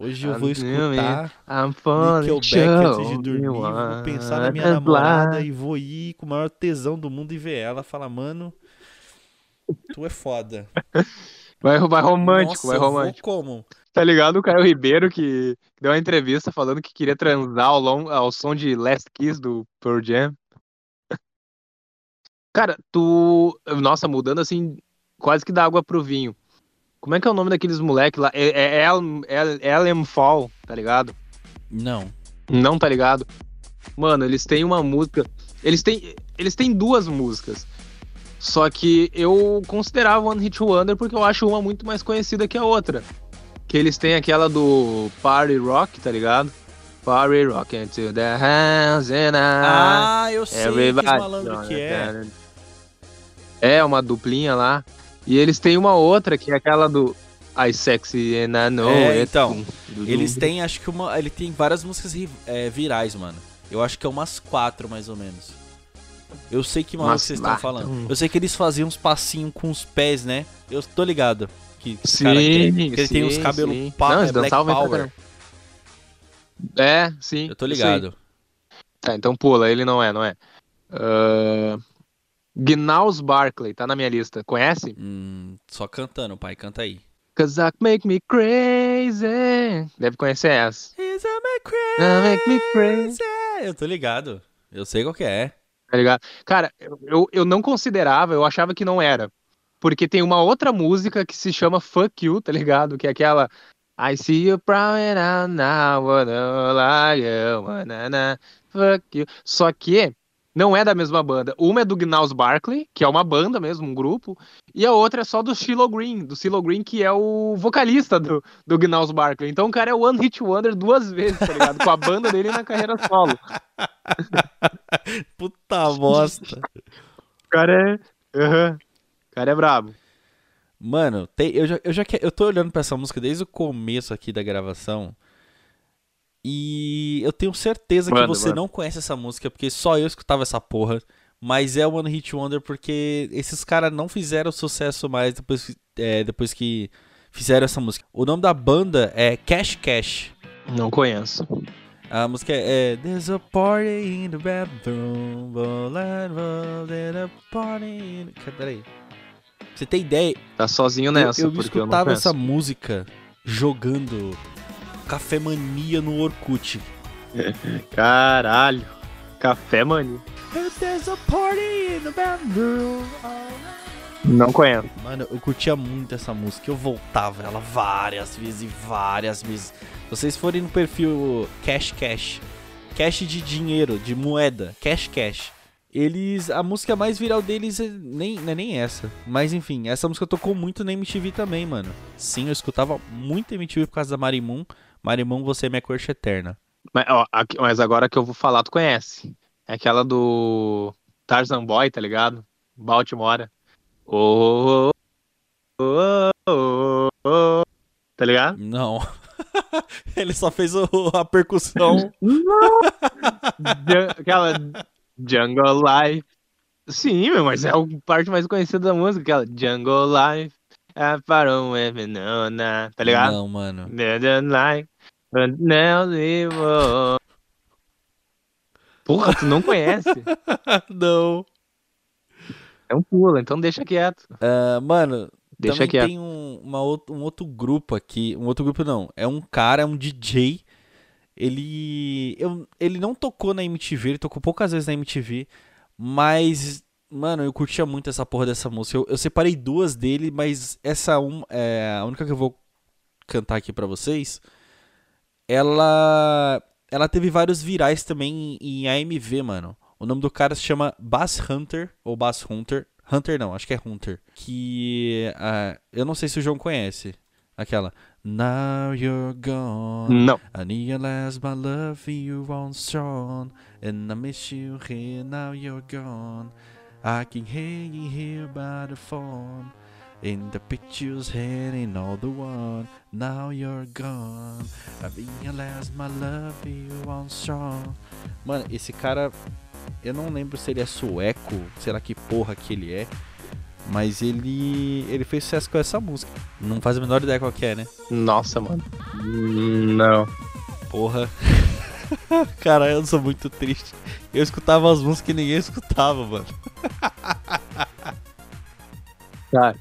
Hoje eu vou escutar Nickelback antes de dormir. Vou pensar na minha namorada e vou ir com o maior tesão do mundo e ver ela. Falar, mano, tu é foda. Vai, vai romântico, Nossa, vai romântico. como? Tá ligado o Caio Ribeiro que deu uma entrevista falando que queria transar ao, long, ao som de Last Kiss do Pearl Jam? Cara, tu. Nossa, mudando assim, quase que dá água pro vinho. Como é que é o nome daqueles moleque lá? É, é, El- El- Elm Fall, tá ligado? Não. Não tá ligado? Mano, eles têm uma música. Eles têm, eles têm duas músicas. Só que eu considerava One Hit Wonder porque eu acho uma muito mais conhecida que a outra. Que eles têm aquela do Party Rock, tá ligado? Party Rock into the house and I. Ah, eu sei que Everybody malandro que é. É, uma duplinha lá. E eles têm uma outra que é aquela do I Sexy and I Know É, então, Do- do- Eles têm, acho que uma. Ele tem várias músicas é, virais, mano. Eu acho que é umas quatro, mais ou menos. Eu sei que maluco vocês estão falando. então- Eu sei que eles faziam uns passinhos com os pés, né? Eu tô ligado. Que, Sim, cara que, que ele tem uns sim, cabelos pa- Não, é Black Power. É, sim. Eu tô ligado. Tá, então pula, ele não é, não é. Uh... Gnaus Barkley, tá na minha lista. Conhece? Hum, só cantando, pai. Canta aí. Cause I make me crazy. Deve conhecer essa. Is a me I make me crazy. Eu tô ligado. Eu sei qual que é. Tá ligado? Cara, eu, eu, não considerava, eu achava que não era. Porque tem uma outra música que se chama Fuck You, tá ligado? Que é aquela. I see you and I now wanna like you, wanna, fuck you. Só que não é da mesma banda. Uma é do Gnaus Barkley, que é uma banda mesmo, um grupo, e a outra é só do Shiloh Green, do Shiloh Green, que é o vocalista do, do Gnaus Barkley. Então o cara é One Hit Wonder duas vezes, tá ligado? Com a banda dele na carreira solo. Puta bosta. O cara é. Aham. O cara é brabo. Mano, tem, eu, já, eu já que- eu tô olhando pra essa música desde o começo aqui da gravação. E eu tenho certeza que Manda, você manda. não conhece essa música, porque só eu escutava essa porra. Mas é One Hit Wonder porque esses caras não fizeram sucesso mais depois, que- é, depois que fizeram essa música. O nome da banda é Cash Cash. Não conheço. A música é There's a party in the bathroom, in a party in... Cara, Peraí. Você tem ideia? Tá sozinho Eu- nessa, eu, porque eu não escutava conheço. essa música jogando Café Mania no Orkut. Caralho. Café Mania. Não conheço. Mano, eu curtia muito essa música. Eu voltava ela várias vezes e várias vezes. Se vocês forem no perfil Cash Cash, Cash de dinheiro, de moeda, Cash Cash. Eles. A música mais viral deles é nem, não é nem essa. Mas enfim, essa música tocou muito na MTV também, mano. Sim, eu escutava muito MTV por causa da Marimun. Marimun, você é minha crush eterna. Mas, ó, aqui- mas agora que eu vou falar, tu conhece. É aquela do Tarzan Boy, tá ligado? Baltimore. Oh, oh, oh, oh. Tá ligado? Não. Ele só fez o- a percussão. Aquela Jungle Life. Sim, mas é a parte mais conhecida da música, aquela Jungle Life. I with no, na, tá ligado? Não, mano. Like, but now they will. Porra, tu não conhece? não. É um pula, então deixa quieto. Ah, mano, Deixa também quieto. tem um, uma um outro grupo aqui. Um outro grupo não. É um cara, é um DJ. Ele. Eu, ele não tocou na MTV, ele tocou poucas vezes na MTV. Mas, mano, eu curtia muito essa porra dessa música. Eu, eu separei duas dele, mas essa um, é a única que eu vou cantar aqui pra vocês, ela ela teve vários virais também em AMV, mano. O nome do cara se chama Bass Hunter, ou Bass Hunter. Hunter não, acho que é Hunter. Que. Uh, eu não sei se o João conhece. Aquela. Now you're gone. Não. I need last my love you on strong. And I miss you here, now you're gone. I can hear you here by the phone. In the pictures hanging all the one. Now you're gone. I realize my love for you on strong. Mano, esse cara. Eu não lembro se ele é sueco, será que porra que ele é. Mas ele ele fez sucesso com essa música. Não faz a menor ideia qual que é, né? Nossa, mano. Não. Porra. Cara, eu sou muito triste. Eu escutava as músicas que ninguém escutava, mano. Tá.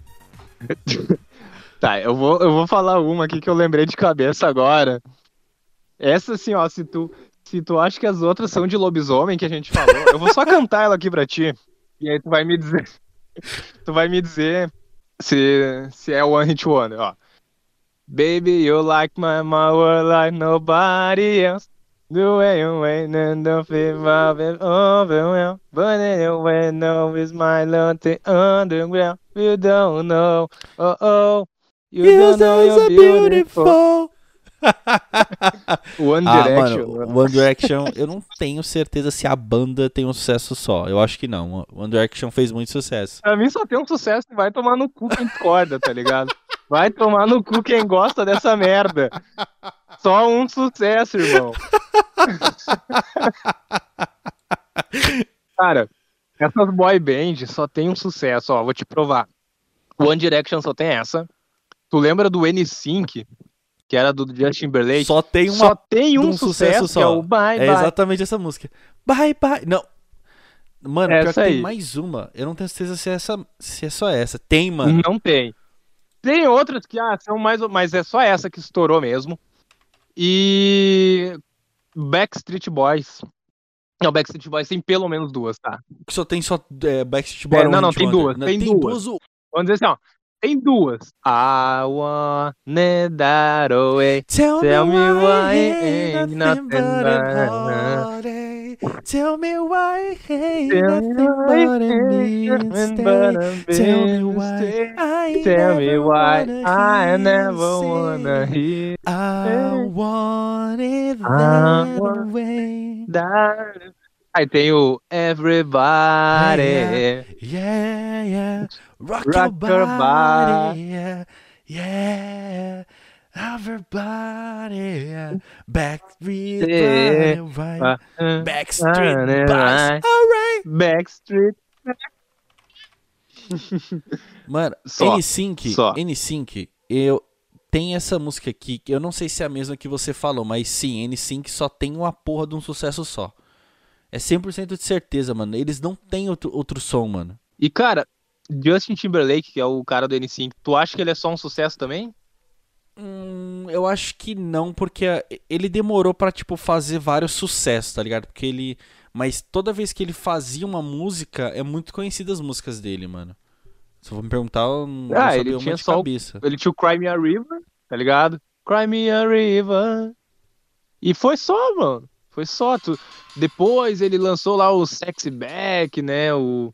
Tá, eu vou, eu vou falar uma aqui que eu lembrei de cabeça agora. Essa, assim, ó, se tu, se tu acha que as outras são de lobisomem que a gente falou, eu vou só cantar ela aqui pra ti. E aí tu vai me dizer. Tu vai me dizer se, se é One Hit Wonder, ó. Baby, you like my mother like nobody else. The way you wait and the fever of overwhelmed. But anyway, no, it's my lonely underground. You don't know, oh oh. You don't know you're beautiful. One Ah, Direction. mano, One Direction, eu não tenho certeza se a banda tem um sucesso só. Eu acho que não. One Direction fez muito sucesso. Pra mim só tem um sucesso e vai tomar no cu quem discorda, tá ligado? Vai tomar no cu quem gosta dessa merda. Só um sucesso, irmão. Cara, essas boy band só tem um sucesso, ó, vou te provar. One Direction só tem essa. Tu lembra do N5, que era do Justin Timberlake? Só tem uma Só tem um um sucesso, sucesso que é só. o Bye É Bye. exatamente essa música. Bye bye. Não. Mano, pior Essa que tem aí. mais uma. Eu não tenho certeza se é, essa, se é só essa. Tem, mano. Não tem. Tem outras que ah, são mais, mas é só essa que estourou mesmo. E Backstreet Boys. Não, Backstreet Boys tem pelo menos duas, tá? Que só tem só é, Backstreet Boys. É, não, não, tem duas, Não, tem duas. o- Vamos dizer assim, ó. Tem duas. I want that away. Tell, Tell me why why ain't nothing but a but- heartache. Tell me why ain't Tell me nothing why but a ain't nothing but mistake. a Tell me why. I Tell me why I never wanna hear I want it that way. that. Aí tem o Everybody. Yeah. Yeah, yeah. Rock, Rock your your body. body. Yeah, yeah. Everybody. Yeah. Backstreet Yeah. Boys, right. Backstreet Right. Boys. Alright. Backstreet. Mano, Só, N5, só. N5, eu tem essa música aqui, que eu não sei se é a mesma que você falou, mas sim, N5 só tem uma porra de um sucesso só. É 100% de certeza, mano. Eles não têm outro, outro som, mano. E cara, Justin Timberlake, que é o cara do N5, tu acha que ele é só um sucesso também? Hum, eu acho que não, porque a- ele demorou pra, tipo, fazer vários sucessos, tá ligado? Porque ele. Mas toda vez que ele fazia uma música, é muito conhecida as músicas dele, mano. Se for me perguntar, eu não Ah, vou ele tinha só cabeça. Ele tinha o Cry Me a River, tá ligado? Cry Me a River. E foi só, mano. Foi só. Tu... Depois ele lançou lá o Sexy Back, né? O...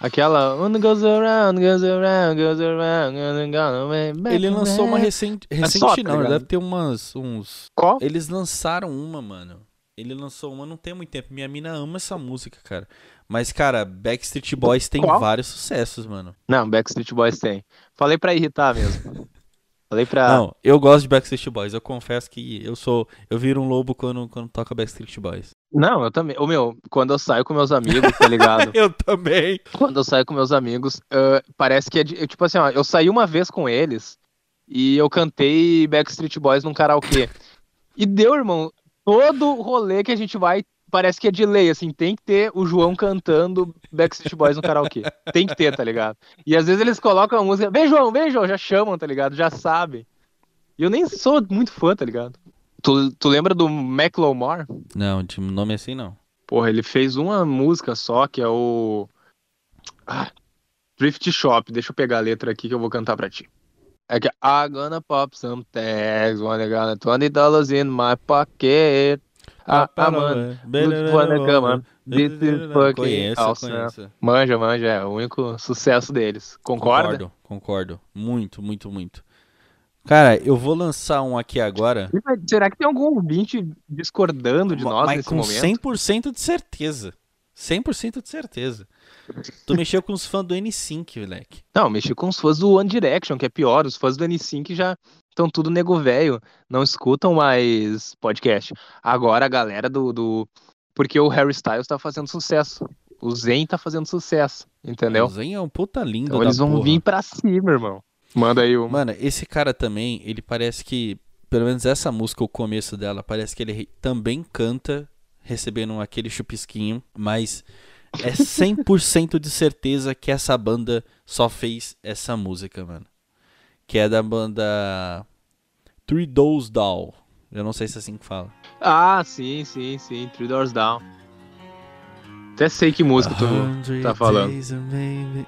Aquela. One goes around, goes around, goes around, goes around, Ele lançou uma recente. só, Recente tá não, deve ter umas. uns. Qual? Eles lançaram uma, mano. Ele lançou uma não tem muito tempo. Minha mina ama essa música, cara. Mas, cara, Backstreet Boys tem Qual? vários sucessos, mano. Não, Backstreet Boys tem. Falei pra irritar mesmo. Falei pra. Não, eu gosto de Backstreet Boys. Eu confesso que eu sou. Eu viro um lobo quando, quando toca Backstreet Boys. Não, eu também. Ô meu, quando eu saio com meus amigos, tá ligado? eu também. quando eu saio com meus amigos, ah, parece que é de- tipo assim, ó, eu saí uma vez com eles e eu cantei Backstreet Boys num karaokê. E deu, irmão, todo rolê que a gente vai, parece que é de lei, assim, tem que ter o João cantando Backstreet Boys no karaokê. Tem que ter, tá ligado? E às vezes eles colocam a música, vem João, vem João, já chamam, tá ligado? Já sabem. E eu nem sou muito fã, tá ligado? Tu, tu lembra do Macklemore? Não, de nome assim não. Porra, ele fez uma música só, que é o. Ah, Thrift Shop. Deixa eu pegar a letra aqui que eu vou cantar pra ti. É que I'm gonna pop some tags, wanna got 20 dollars in my pocket. Ah, ah, mano, wanna come on. This is fucking Conheço, awesome. Manja, manja, é o único sucesso deles. Concorda? Concordo, concordo. Muito, muito, muito. Cara, eu vou lançar um aqui agora. Será que tem algum ouvinte discordando de nós mas nesse com momento? 100% de certeza. 100% de certeza. Tu mexeu com os fãs do N5, moleque. Não, mexi com os fãs do One Direction, que é pior. Os fãs do N5 já estão tudo nego velho. Não escutam mais podcast. Agora a galera do, do. Porque o Harry Styles tá fazendo sucesso. O Zen tá fazendo sucesso. Entendeu? O Zen é um puta lindo Então eles vão porra. vir pra cima, irmão. Manda aí uma. Mano, esse cara também, ele parece que, pelo menos essa música, o começo dela, parece que ele também canta recebendo aquele chupisquinho, mas é 100% de certeza que essa banda só fez essa música, mano. Que é da banda Three Doors Down. Eu não sei se é assim que fala. Ah, sim, sim, sim. Three Doors Down. Até sei que música tu tá falando.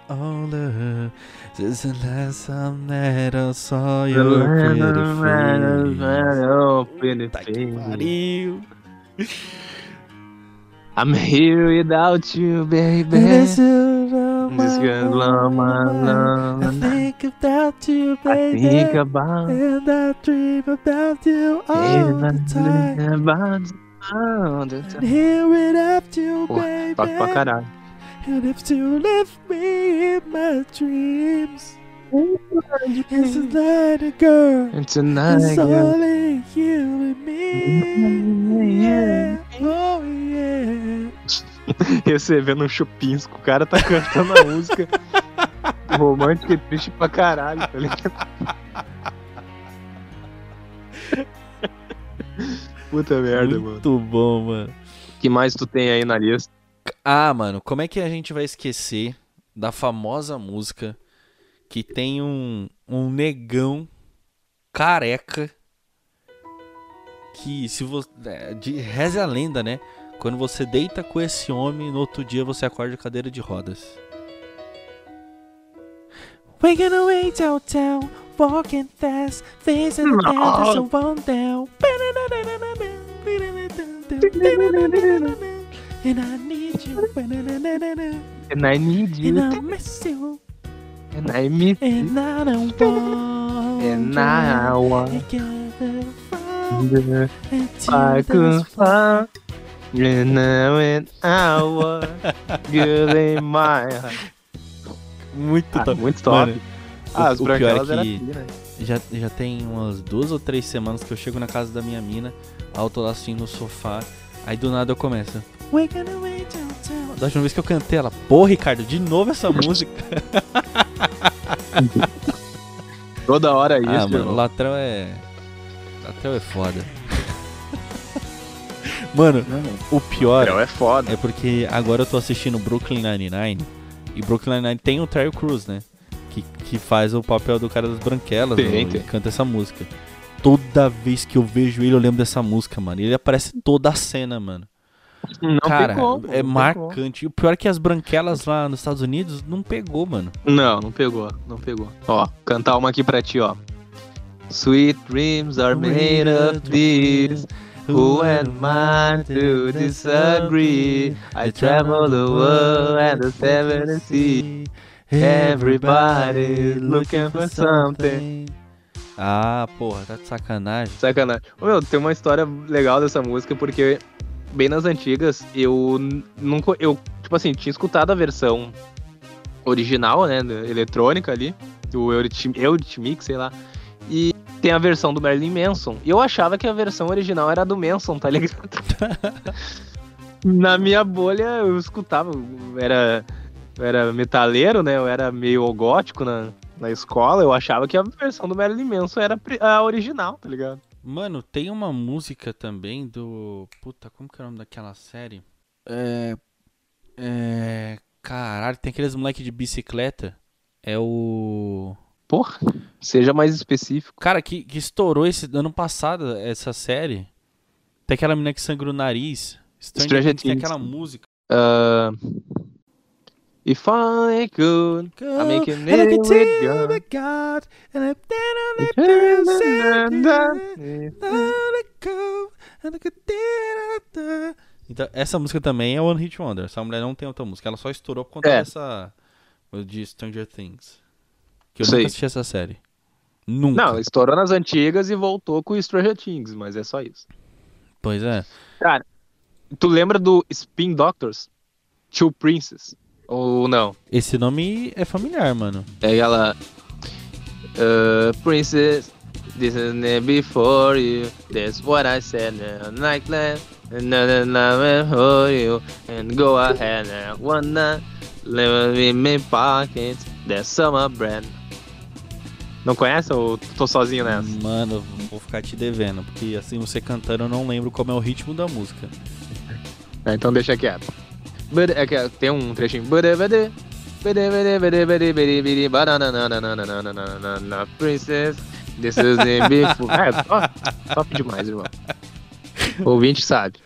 Older, since the last time that I saw your pretty face. Tá que pariu. I'm here without you, baby. This This girl, love, my love. I think about you, I baby. think about And I dream about you all I the time. about And time. here without you, Porra, toco pra baby. caralho. And if you left me in my dreams. It's a night, girl. And tonight, It's girl, only you and me. Yeah. Oh, yeah. recebendo um chupinsko, o cara tá cantando a música romântica e triste pra caralho, tá ligado? Puta merda, mano. Muito bom, mano. O que mais tu tem aí na lista? Ah, mano, como é que a gente vai esquecer da famosa música que tem um, um negão careca que se você de reza a lenda, né? Quando você deita com esse homem, no outro dia você acorda de cadeira de rodas. Waking away downtown, walking fast, facing the dance so on down. And I need you, And I need and you, I miss you, and I miss you, and I don't want and I want Together the until I could find you now and I want girl in my heart. Muito Ah, top. muito top. Mano, Ah, as o pior é que- assim, né? Já, já tem umas duas ou três semanas que eu chego na casa da minha mina, aí eu tô lá assim no sofá, aí do nada eu começo. Da última vez que eu cantei ela, pô, Ricardo, de novo essa música. Toda hora isso, ah, mano. Latrão é. Latrão é foda. mano, o pior Não, é foda. é porque agora eu tô assistindo Brooklyn Nine-Nine e Brooklyn Nine-Nine tem o Terry Crews, né? Que, faz o papel do cara das branquelas Tem, no- tem. e canta essa música. Toda vez que eu vejo ele, eu lembro dessa música, mano. Ele aparece em toda a cena, mano. Não cara, é não tem marcante. E o pior é que as branquelas lá nos Estados Unidos não pegou, mano. Não, não pegou, não pegou. Ó, cantar uma aqui pra ti, ó. Sweet dreams are made of this. Who am I to disagree? I travel the world and the seven seas. Everybody looking for something. Ah, porra, tá de sacanagem. Sacanagem. Ô, meu, tem uma história legal dessa música, porque bem nas antigas, eu nunca. Eu, tipo assim, tinha escutado a versão original, né? Eletrônica ali, do Eurythmi- Eurythmics, sei lá. E tem a versão do Marilyn Manson. E eu achava que a versão original era do Manson, tá ligado? Na minha bolha eu escutava, era, eu era metaleiro, né? Eu era meio gótico na, na escola, eu achava que a versão do Marilyn Manson era a original, tá ligado? Mano, tem uma música também do. Puta, como que é o nome daquela série? É. É. Caralho, tem aqueles moleque de bicicleta. É o. Porra, seja mais específico. Cara, que, que estourou esse ano passado, essa série. Tem aquela menina que sangra o nariz. Stranger, Stranger Things tem aquela música. Ah, If I could, I make I can with God. the God, and I then I let them say, let it go, and I could do- Então, essa música também é One Hit Wonder. Essa mulher não tem outra música. Ela só estourou por conta É. dessa. de Stranger Things. Que eu Sei. nunca assisti essa série. Nunca. Não, estourou nas antigas e voltou com Stranger Things, mas é só isso. Pois é. Tu lembra do Spin Doctors? Two Princess? Ou não? Esse nome é familiar, mano. É ela. Uh, princess, this is never before you. That's what I said. Now, like that. Another love for you. And go ahead now. Wanna live in my pocket. That's summer brand. Não conhece ou tô sozinho nessa? Mano, vou ficar te devendo. Porque assim, você cantando, eu não lembro como é o ritmo da música. É, então deixa quieto. É que é, tem um trechinho. Princess, this is the Top é, demais, irmão. Ouvinte sabe.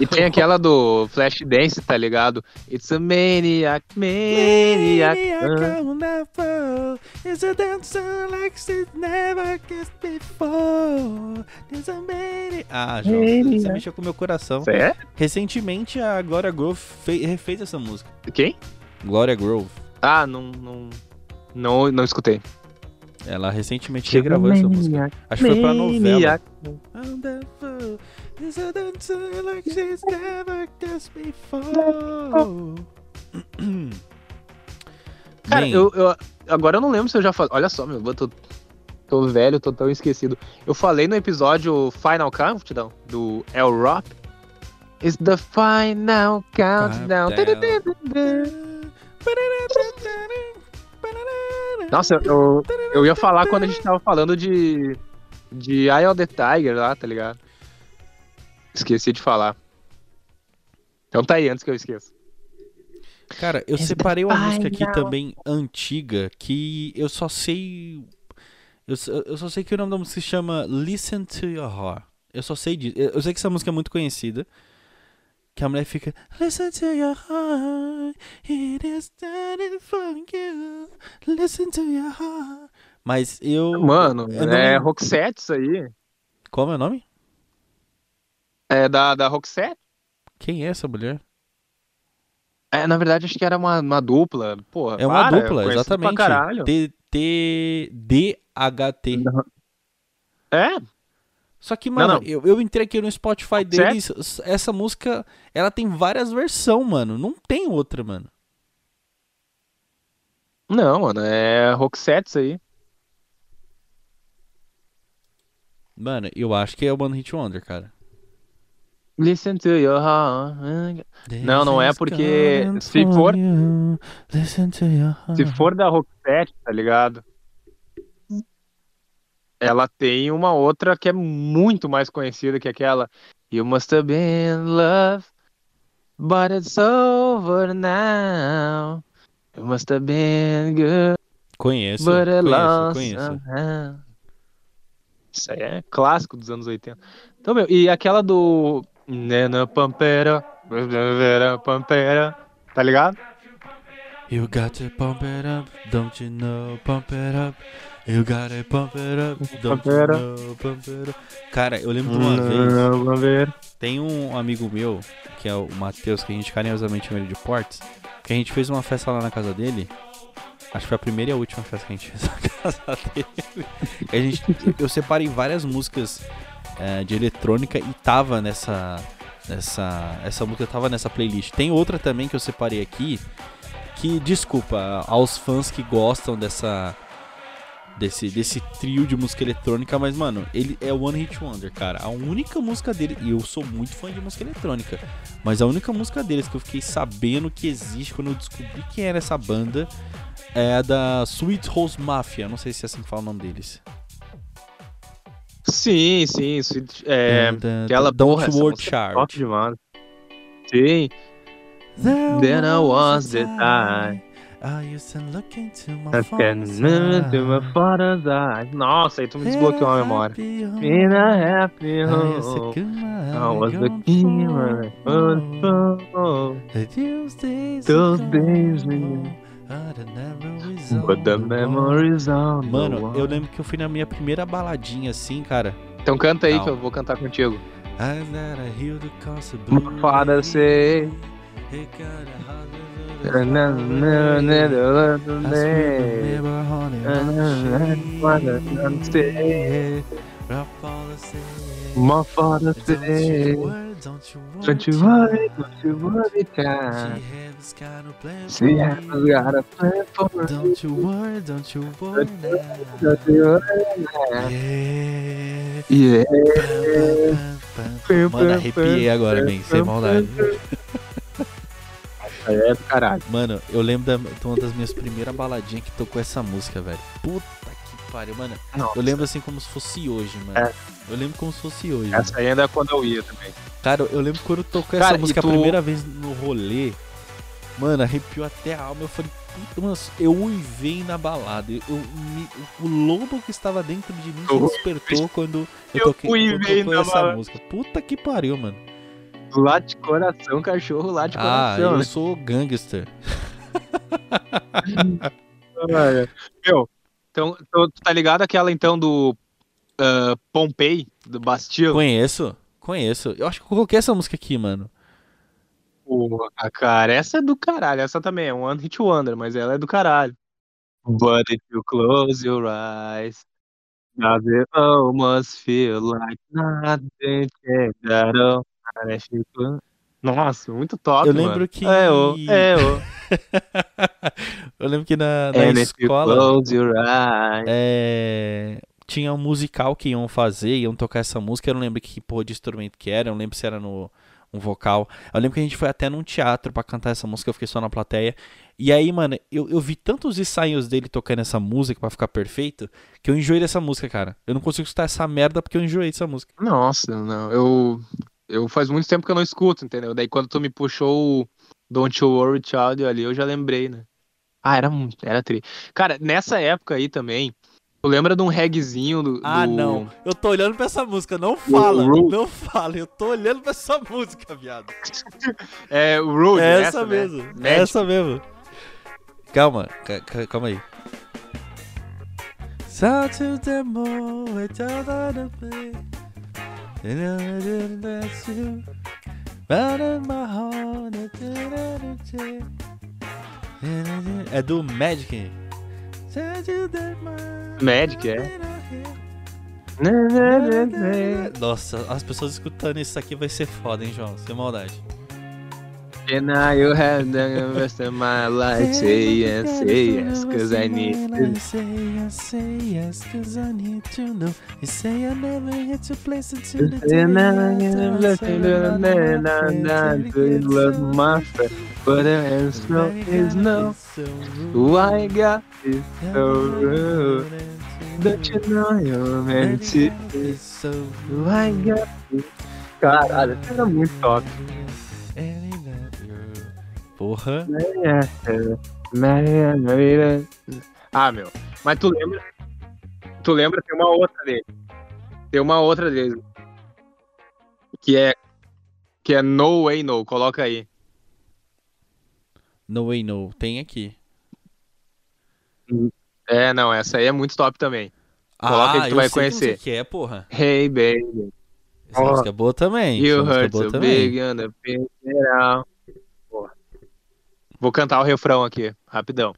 E tem aquela do Flashdance, tá ligado? It's a maniac, maniac. Ah, wonderful. It's a dancer like she's never kissed before. There's a many... Ah, João, você Maniac. mexeu com o meu coração. É? Recentemente, a Gloria Groove fe- refez essa música. Quem? Gloria Groove. Ah, não, não, não, não escutei. Ela recentemente regravou essa música. Acho que foi pra novela. Maniac. Wonderful. It's a dancer like she's never kissed before. Cara, eu, eu- agora eu não lembro se eu já falei. Olha só, meu, eu tô, tô velho, tô tão esquecido. Eu falei no episódio Final Countdown do El Rock. It's the final countdown. Nossa, eu, eu ia falar quando a gente tava falando de. De Eye of the Tiger lá, tá ligado? Esqueci de falar. Então tá aí, antes que eu esqueça. Cara, eu separei uma música aqui também antiga que eu só sei. Eu, só- eu só sei que o nome da música se chama Listen to Your Heart. Eu só sei disso. Eu sei que essa música é muito conhecida. Que a mulher fica. Listen to your heart. It is done for you. Listen to your heart. Mas eu. Mano, eu não é lembro- Roxette isso aí. Como é o nome? É da, da Roxette. Quem é essa mulher? É, na verdade, acho que era uma, uma dupla. Porra, É uma para, dupla, exatamente. T- T- DHT. É? Só que, mano, não. Eu, eu entrei aqui no Spotify Certo. deles, s- essa música, ela tem várias versões, mano. Não tem outra, mano. Não, mano, é Roxette isso aí. Mano, eu acho que é o One Hit Wonder, cara. Listen to your heart. Não, não é porque se for- Se for da Roxette, tá ligado? Ela tem uma outra que é muito mais conhecida que aquela. You must have been love, but it's over now. You must have been good, Conheço, but conheço, lost conheço. Isso aí é clássico dos anos 80. Então, meu, e aquela do Nena Pampera, Nena Pampera, tá ligado? You got to pump it up, don't you know? Pump it up. You got to pump it up, Pump it up. Pump it up. Cara, eu lembro de uma vez. Tem um amigo meu, que é o Matheus, que a gente carinhosamente chama ele de Portes, que a gente fez uma festa lá na casa dele. Acho que foi a primeira e a última festa que a gente fez na casa dele. A gente, eu separei várias músicas eh, de eletrônica e tava nessa, nessa. Essa música tava nessa playlist. Tem outra também que eu separei aqui. Que, desculpa, aos fãs que gostam dessa. Desse, desse trio de música eletrônica, mas, mano, ele é One Hit Wonder, cara. A única música dele, e eu sou muito fã de música eletrônica, mas a única música deles que eu fiquei sabendo que existe quando eu descobri quem era essa banda é a da Sweet Rose Mafia. Não sei se é assim que fala o nome deles. Sim, sim. isso- É, Da- aquela Don't porra, música é Charge. Sim. Then I was the time. I used to look into my I can father's my eyes. father's eyes. Nossa, aí tu me desbloqueou a memória. In a happy I used to home. my I was the king born. That those days we- are But the memories the Mano, eu lembro que eu fui na minha primeira baladinha assim, cara. Então canta aí Não. que eu vou cantar contigo. Of My father say, My father said, Don't you worry, don't you worry, don't don't worry, She has got a plan for me. Don't you worry, don't you worry Don't now. you worry, now. Yeah. Yeah. Mano, arrepiei agora, man, sem maldade. Aí é do caralho. Mano, eu lembro da, de uma das minhas primeiras baladinhas que tocou essa música, velho. Puta que pariu, mano. Nossa. Eu lembro assim como se fosse hoje, mano. É. Eu lembro como se fosse hoje. mano. Essa aí ainda é quando eu ia também. Cara, eu lembro quando tocou Cara, essa música tu- a primeira vez no rolê. Mano, arrepiou até a alma. Eu falei, puta, mano, eu uivei na balada. Eu, eu me- o lobo que estava dentro de mim se Eu- despertou quando eu eu toquei tocou na essa balada. música. Puta que pariu, mano. Lá de coração, cachorro, lá de Ah, coração. eu né? sou gangster. Meu, então, tu tu tá ligado aquela então do ah, Pompei, do Bastille? Conheço, conheço. Eu acho que eu coloquei essa música aqui, mano. Porra, cara, essa é do caralho. Essa também é um One Hit Wonder, mas ela é do caralho. But if you close your eyes, does it almost feel like nothing changed at all? You close- Nossa, muito top, Eu mano. lembro que- É, ô, é, ô. eu lembro que na, na And if you escola close your eyes. é, tinha um musical que iam fazer, iam tocar essa música. Eu não lembro que porra de instrumento que era, eu não lembro se era no um vocal. Eu lembro que a gente foi até num teatro pra cantar essa música, eu fiquei só na plateia. E aí, mano, eu, eu vi tantos ensaios dele tocando essa música pra ficar perfeito, que eu enjoei dessa música, cara. Eu não consigo escutar essa merda porque eu enjoei dessa música. Nossa, não. Eu, eu faz muito tempo que eu não escuto, entendeu? Daí quando tu me puxou o Don't You Worry Child ali, eu já lembrei, né? Ah, era muito, era tri. Cara, nessa época aí também, tu lembra de um reggaezinho do, Ah, do- não. Eu tô olhando pra essa música, não fala. Não fala, eu tô olhando pra essa música, viado. É, o Rude, É essa, essa né? mesmo. Magic. É essa mesmo. Calma, ca- ca- calma aí. So to the moon, É do Magic. Magic, é. Nossa, as pessoas escutando isso aqui vai ser foda, hein, João? Sem maldade. And now you have the rest of my life. Say yes, say yes, cause I need to. Say yes, say yes, cause I need to know. You say I never hit your place until the day And now I I'm tell looking to the man, I'm not to love my friend. But the answer is no. Why God is so rude? Don't you know you're meant to? Why God is... Caralho, essa era muito top. Porra. Ah, meu. Mas tu lembra? Tu lembra? Tem uma outra dele. Tem uma outra dele. Que é. Que é No Way No. Coloca aí. No way no. Tem aqui. É, não, essa aí é muito top também. Coloca aí que tu vai que conhecer. música que é, porra. Hey, baby. Essa Ó. música é boa também. You é boa so também. big on the. Vou cantar o refrão aqui, rapidão.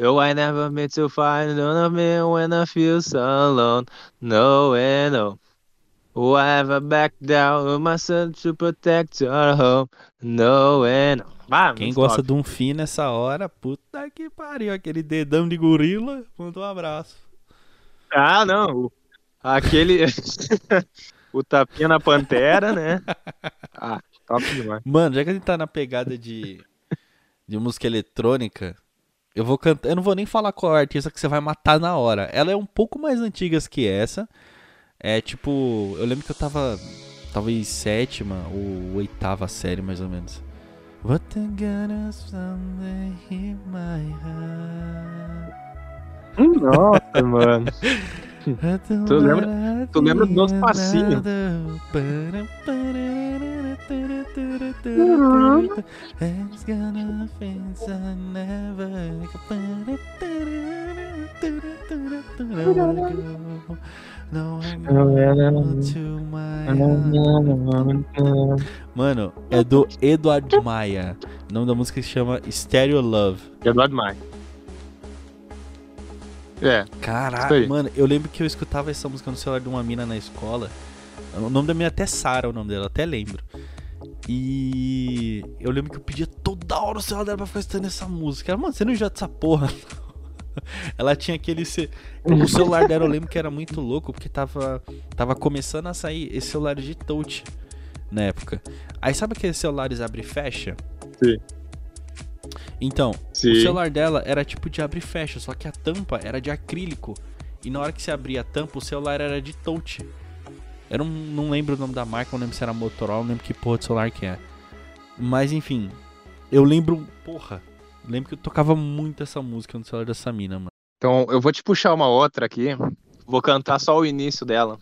Oh, I never meant to find none of me when I feel so alone. No and no. Oh, I ever back down with my son to protect your home. No and no. Ah, Quem gosta top. de um fim nessa hora, puta que pariu. Aquele dedão de gorila, manda um abraço. Ah, não. Aquele. o tapinha na pantera, né? Ah, top demais. Mano, já que a gente tá na pegada de, de música eletrônica, eu vou cantar. Eu não vou nem falar qual é a artista que você vai matar na hora. Ela é um pouco mais antiga que essa. É tipo. Eu lembro que eu tava. Talvez sétima ou oitava série, mais ou menos. What the someday in my heart. Nossa, mano. Tu lembra- tu lembra do nosso passinho? It's gonna I never No. Mano, é do Eduardo Maia. O nome da música se chama Stereo Love. Eduardo Maia. É, Caralho, aí. mano, eu lembro que eu escutava essa música no celular de uma mina na escola. O nome da minha é até Sara, o nome dela, até lembro. E eu lembro que eu pedia toda hora o celular dela pra ficar escutando essa música. Ela, mano, você não enjoa dessa porra? Ela tinha aquele. ce- O celular dela eu lembro que era muito louco, porque tava, tava começando a sair esse celular de touch na época. Aí sabe aqueles celulares abre e fecha? Sim. Então, sim. o celular dela era tipo de abre e fecha, só que a tampa era de acrílico. E na hora que você abria a tampa, o celular era de touch. Era um. Não lembro o nome da marca, não lembro se era Motorola, não lembro que porra de celular que é. Mas enfim, eu lembro. Porra, lembro que eu tocava muito essa música no celular dessa mina, mano. Então, eu vou te puxar uma outra aqui. Vou cantar só o início dela.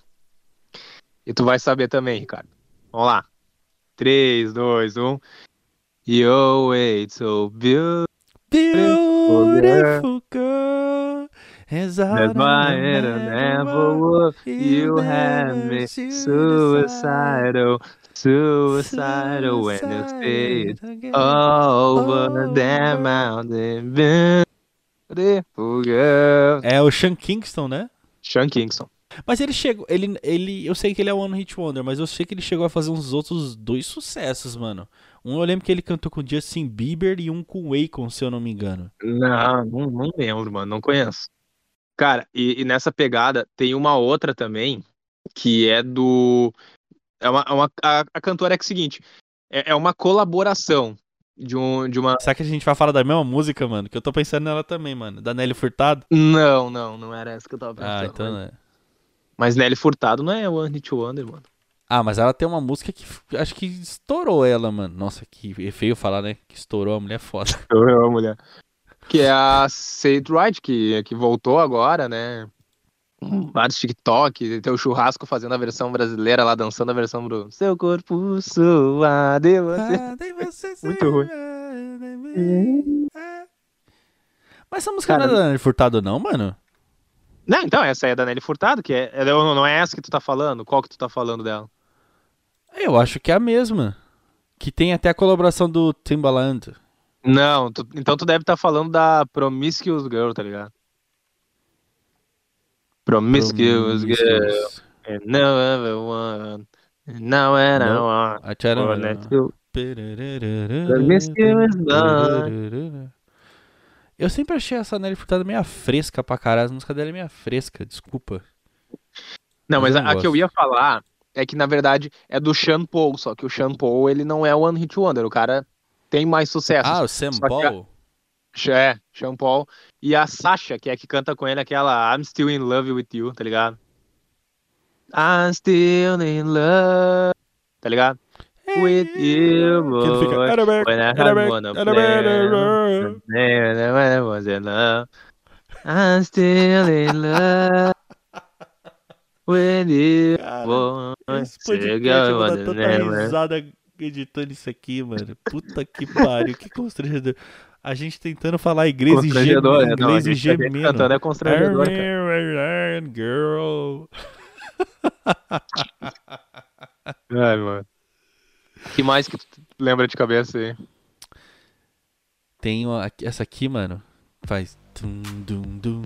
E tu vai saber também, Ricardo. Vamos lá. 3, 2, 1. Yo, wait, so beautiful. Beautiful girl. As I never would. You had me suicidal. Suicidal when you stayed over that mountain. Beautiful girl. É o Sean Kingston, né? Sean Kingston. Mas ele chegou. Ele, ele, eu sei que ele é One Hit Wonder, mas eu sei que ele chegou a fazer uns outros dois sucessos, mano. Um eu lembro que ele cantou com Justin Bieber e um com Akon, se eu não me engano. Não, não, não lembro, mano. Não conheço. Cara, e, e nessa pegada tem uma outra também, que é do. É uma, é uma- a, a cantora é é o seguinte: é, é uma colaboração de, um, de uma. Será que a gente vai falar da mesma música, mano? Que eu tô pensando nela também, mano. Da Nelly Furtado? Não, não, não era essa que eu tava pensando. Ah, então mas, né. mas Nelly Furtado não é One Hit Wonder, mano. Ah, mas ela tem uma música que acho que estourou ela, mano. Nossa, que é feio falar, né? Que estourou a mulher é foda. Eu amo, mulher. Que é a Say It Right, que, que voltou agora, né? Vários TikTok, tem o churrasco fazendo a versão brasileira lá, dançando a versão do Seu corpo suado, e você. Muito ruim. Mas essa música Cara, não é da Nelly Furtado, não, mano? Não, então, essa aí é da Nelly Furtado, que é, é- não é essa que tu tá falando? Qual que tu tá falando dela? Eu acho que é a mesma. Que tem até a colaboração do Timbaland. Não, tu- então tu deve estar falando da Promiscuous Girl, tá ligado? Promiscuous Girl, Promiscuous. and no other one, and now and I want. Promiscuous Eu sempre achei essa Nelly Furtado meio fresca pra caralho. A música dela é meio fresca, desculpa. Não, mas eu a, a que eu ia falar é que, na verdade, é do Sean Paul, só que o Sean Paul, ele não é One Hit Wonder, o cara tem mais sucesso. Ah, o Sam que a- Paul? É, Sean Paul. E a Sasha, que é a que canta com ele aquela I'm Still in Love with You, tá ligado? I'm still in love, tá ligado? With you, fica, boy. "Era bem, When I era had bem, one era bem, era bem." play, when I was in love. I'm still in love with you, Cara, boy. Esse podcast eu vou dar mano, tanta risada editando isso aqui, mano. Puta que pariu, que constrangedor. A gente tentando falar inglês e gemendo, é, não, inglês e tá gemendo. cantando é constrangedor, cara. Girl. Ai, mano. que mais que tu lembra de cabeça aí? Tem uma- essa aqui, mano. Faz. Dum, dum, dum.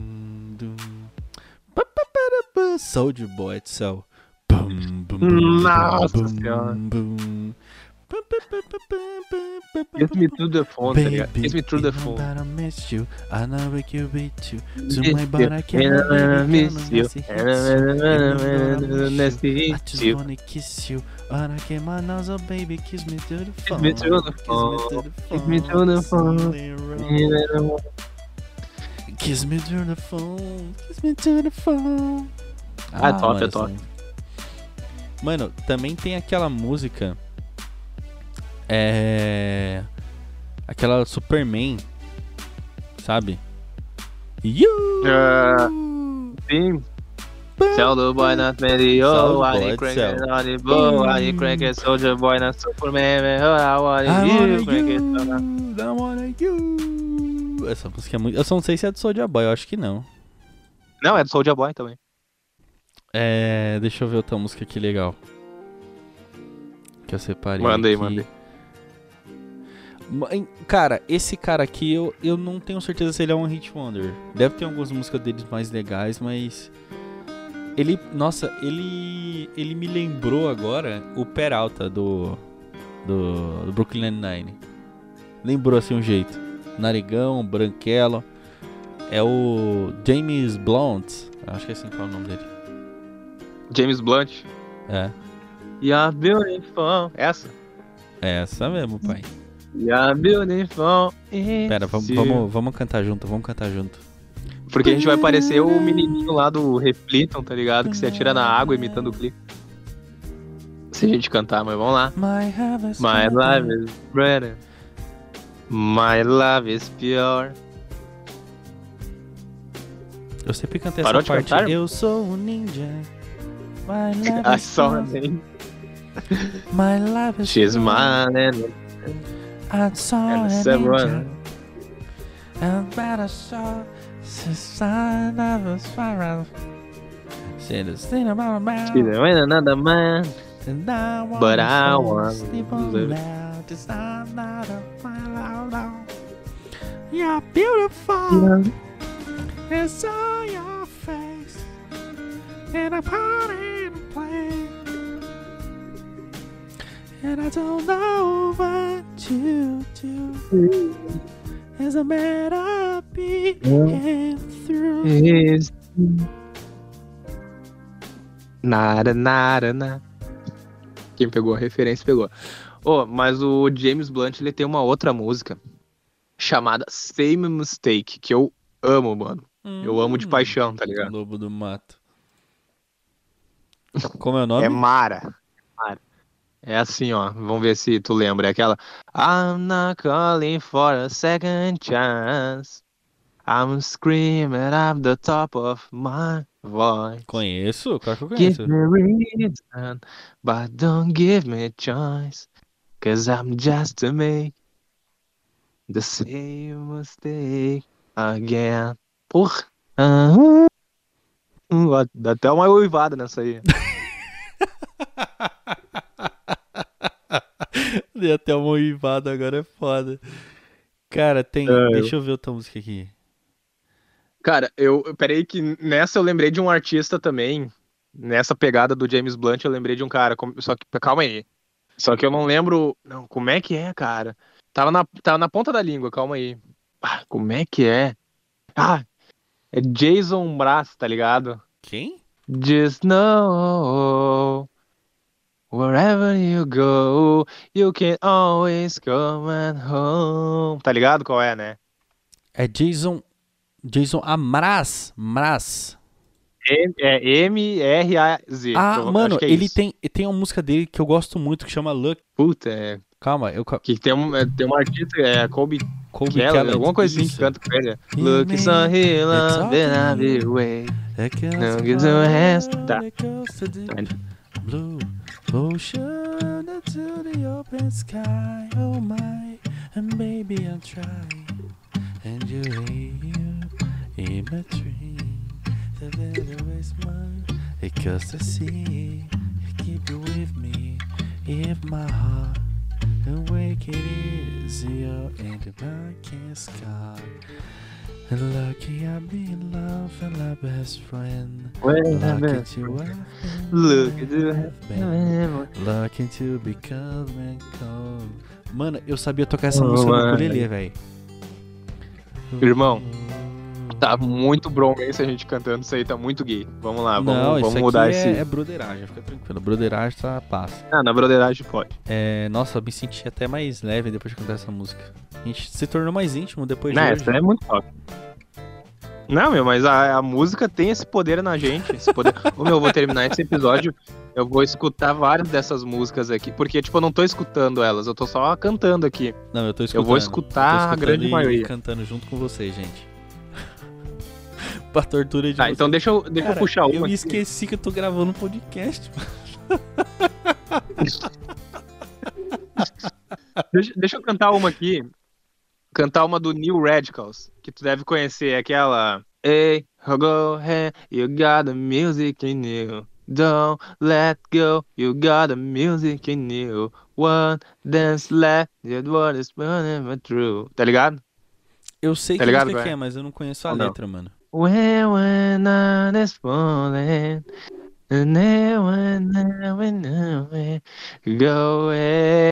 Soldier Boy Itself. Bum, bum, bum, Nossa bum, Senhora. bum. Kiss me through the phone, tá ligado? Baby, Kiss me through the phone. I miss you. I know I can beat you. Miss my body, I can't baby, miss can't you. I just wanna kiss you. And I get my nose baby. Kiss me through the phone. me through the Kiss me phone. through the Kiss me through the phone. phone. Kiss me through the phone. Kiss me through the phone. Ah, top, mano, é top. essa- Mano, também tem aquela música. É. Aquela Superman. Sabe? You! Ah, Sim. Tell the boy not Tell oh, crank tell. it, on the bow, you crank it, soldier boy, not Superman, man, oh, I want I you, oh, not- I wanna you. Essa música é muito. Eu só não sei se é do Soulja Boy, eu acho que não. Não, é do Soldier Boy também. É. Deixa eu ver outra música aqui legal. Que eu separei. Manda aí, aqui. manda aí. Ma- em- Cara, esse cara aqui eu, eu não tenho certeza se ele é um hit wonder. Deve ter algumas músicas deles mais legais, mas. Ele. Nossa, ele. Ele me lembrou agora o Peralta do. Do, do Brooklyn Nine-Nine. Lembrou assim um jeito. Narigão, branquelo. É o James Blunt. Acho que é assim que é o nome dele. James Blunt. É. You're beautiful. Essa? É essa mesmo, pai. You're beautiful. Pera, vamos, vamos, vamos cantar junto, vamos cantar junto. Porque a gente vai parecer o menininho lá do Refliton, tá ligado? Que se atira na água imitando o clipe. Se a gente cantar, mas vamos lá. My heaven is love better. My love is pure. Eu sempre cantei Parou essa de parte. cantar? Eu sou um ninja. My life I is saw name. My life is She's pure. mine. I saw and an several- angel. And that I saw the sign of a spiral. Said it's thing about a man. She's with another man. And I want But I to want sleep on loud. It's not a loud. You're beautiful. It's on your face. In a party and play. And I don't know what to do. As a matter being through. Is nada, nada, nada. Quem pegou a referência pegou. Oh, mas o James Blunt ele tem uma outra música chamada Same Mistake que eu amo, mano. Eu amo de Hum. paixão, tá ligado? Lobo do mato. Como é o nome? É Mara. Mara. É assim, ó. Vamos ver se tu lembra. É aquela. I'm not calling for a second chance. I'm screaming at the top of my voice. Conheço? Claro que eu conheço. Give me reason, but don't give me a choice. Cause I'm just to make the same mistake again. Porra. Hum, Dá até uma uivada nessa aí. Dei até uma uivada, agora é foda. Cara, tem. É, Deixa eu ver outra música aqui. Cara, eu. Peraí, que nessa eu lembrei de um artista também. Nessa pegada do James Blunt, eu lembrei de um cara. Só que. Calma aí. Só que eu não lembro. Não, como é que é, cara? Tava na, tava na ponta da língua, calma aí. Ah, como é que é? Ah, é Jason Mraz, tá ligado? Quem? Just know. Wherever you go, you can always come at home. Tá ligado qual é, né? É Jason. Jason Amraz. Mraz. M- É M-R-A-Z. Ah, Prova- mano, é ele isso. tem, tem uma música dele que eu gosto muito que chama Luck. Puta, é. Calma, eu. Que tem, um, é, tem uma artista, é Colby Colby Keller, Keller, alguma coisa assim que canta com ele. Look, it's love, all then I'll be away. That Não, a the rest. Tá. Blue ocean to the open sky. Oh my, and baby I'm trying, and you you in my dream. The better waste mine because I see you keep you with me. If my heart awake it is your and the dark sky. Lucky I'm in love and my best friend. Lucky to have been, it's a- have been. Lucky to be calm and calm. Mano, eu sabia tocar essa Oh, música no mano. ukulele, velho. Irmão, Tá muito bromance a gente cantando isso aí, tá muito gay. Vamos lá, vamos, Não, vamos isso mudar aqui é, esse. é broderagem, fica tranquilo. Broderagem tá passa. Ah, na broderagem pode. É, nossa, eu me senti até mais leve depois de cantar essa música. A gente se tornou mais íntimo depois Não, de hoje. essa é muito top. Não, meu, mas a, a música tem esse poder na gente. Esse poder. Ô, meu, eu vou terminar esse episódio Eu vou escutar várias dessas músicas aqui, porque, tipo, eu não tô escutando elas, eu tô só cantando aqui. Não, eu tô escutando. Eu vou escutar Eu tô a escutando grande maioria. cantando junto com vocês, gente. Pra tortura de Tá, vocês. então deixa eu, deixa eu Cara, puxar uma. Eu aqui. esqueci que eu tô gravando um podcast. Deixa, deixa eu cantar uma aqui. Cantar uma do New Radicals, que tu deve conhecer, é aquela. Hey, go ahead, you got the music in you. Don't let go, you got the music in you. One dance left, that what is running through. Tá ligado? Eu sei Tá que ligado, música é? mas eu não conheço a não? letra, mano. When when night is falling, and then when when when go away,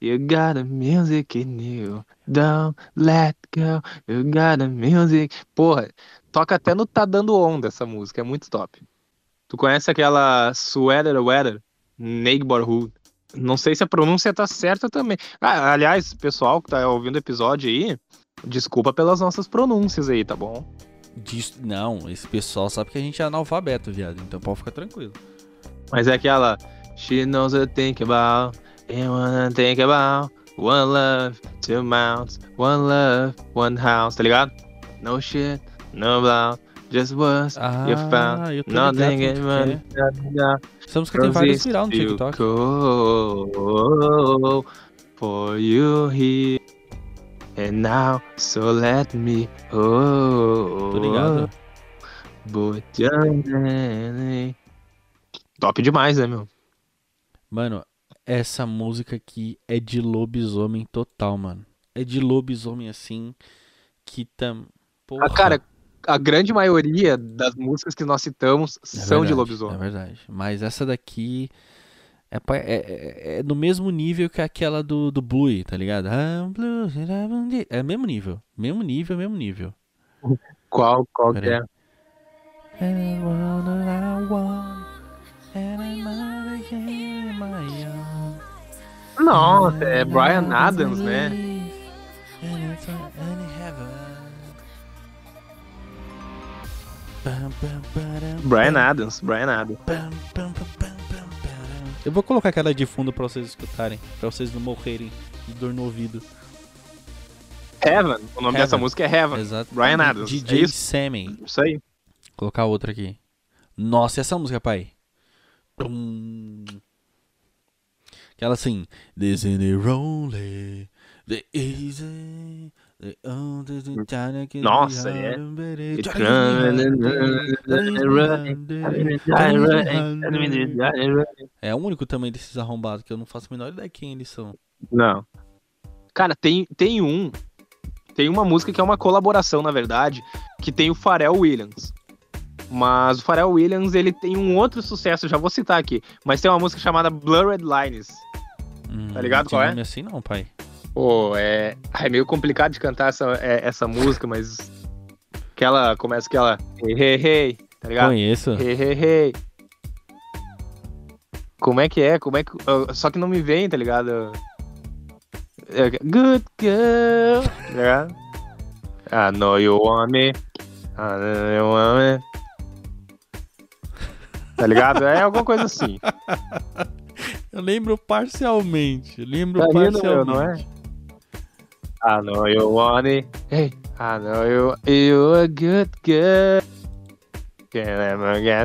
you got the music in you. Don't let go, you got the music. Porra, toca até no Tá Dando Onda essa música, é muito top. Tu conhece aquela Sweater Weather? Neighborhood. Não sei se a pronúncia tá certa também. Ah, aliás, pessoal que tá ouvindo o episódio aí, desculpa pelas nossas pronúncias aí, tá bom? Diz- Não, esse pessoal sabe que a gente é analfabeto, viado. Então pode ficar tranquilo. Mas é aquela She knows what to think about And wanna think about One love, two mounts One love, one house Tá ligado? No shit, no doubt Just was Ah, you found eu Nothing in que Essa música tem vários viral no TikTok. For you here And now So let me oh, Tô ligado. But Top demais, né, meu? Mano, essa música aqui é de lobisomem total, mano. É de lobisomem assim que tam. Porra. Ah, cara, a grande maioria das músicas que nós citamos É são de verdade, lobisomem. É verdade. Mas essa daqui é, pa- é, é, é no mesmo nível que aquela do, do Bluey, tá ligado? Blue, blue. É mesmo nível. Mesmo nível, mesmo nível. Qual, qual que é? Nossa, é Brian Adams, né? Brian Adams, Brian Adams. Eu vou colocar aquela de fundo pra vocês escutarem, pra vocês não morrerem de dor no ouvido. Heaven, o nome Heaven. dessa música é Heaven. Exato. Brian Adams, é DJ isso? Sammy. Isso aí. Colocar outra aqui. Nossa, e essa música, pai? Tum. Aquela assim. This in the lonely, the easy, Nossa, é. É o único também desses arrombados que eu não faço a menor ideia quem eles são. Não. Cara, tem, tem um. Tem uma música que é uma colaboração, na verdade, que tem o Pharrell Williams. Mas o Pharrell Williams, ele tem um outro sucesso, já vou citar aqui. Mas tem uma música chamada Blurred Lines. Hum, Tá ligado não qual é? nome assim não, pai. Pô, é, é meio complicado de cantar essa, é- essa música, mas. Que ela começa que ela. Hey, hey, hey, tá ligado? Conheço. Hey, hey, hey. Como é que é? Como é que. Só que não me vem, tá ligado? É, Good girl. Tá ligado? I know you want me. I know you want me. Tá ligado? É alguma coisa assim. Eu lembro parcialmente. Lembro Tá parcialmente. meu, não é? I know you want it. Hey, I know you. You're a good girl.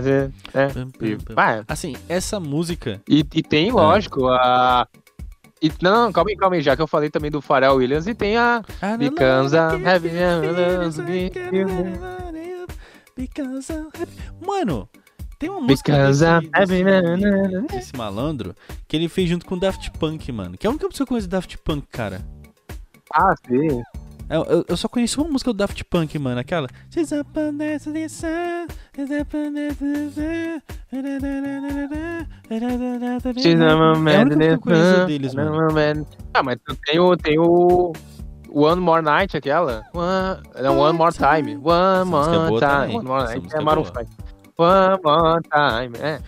It. É. Pam, E, pam. vai, Assim, essa música. E, e tem, lógico, a. E, não, não, calma aí, calma aí, já que eu falei também do Pharrell Williams, e tem a. Because I'm happy, Because I'm happy. Mano, tem uma música Because desse, desse, desse malandro que ele fez junto com o Daft Punk, mano. Que é a única música que do Daft Punk, cara. Ah, sim. Eu, eu- eu só conheço uma música do Daft Punk, mano. Aquela. É a única música que eu conheço man. deles, mano. Ah, mas tem o, tem o. One More Night, aquela. One, não, one More Time. One é More boa Time. também. One More Night é é Maroon boa. 5. One More Time. É.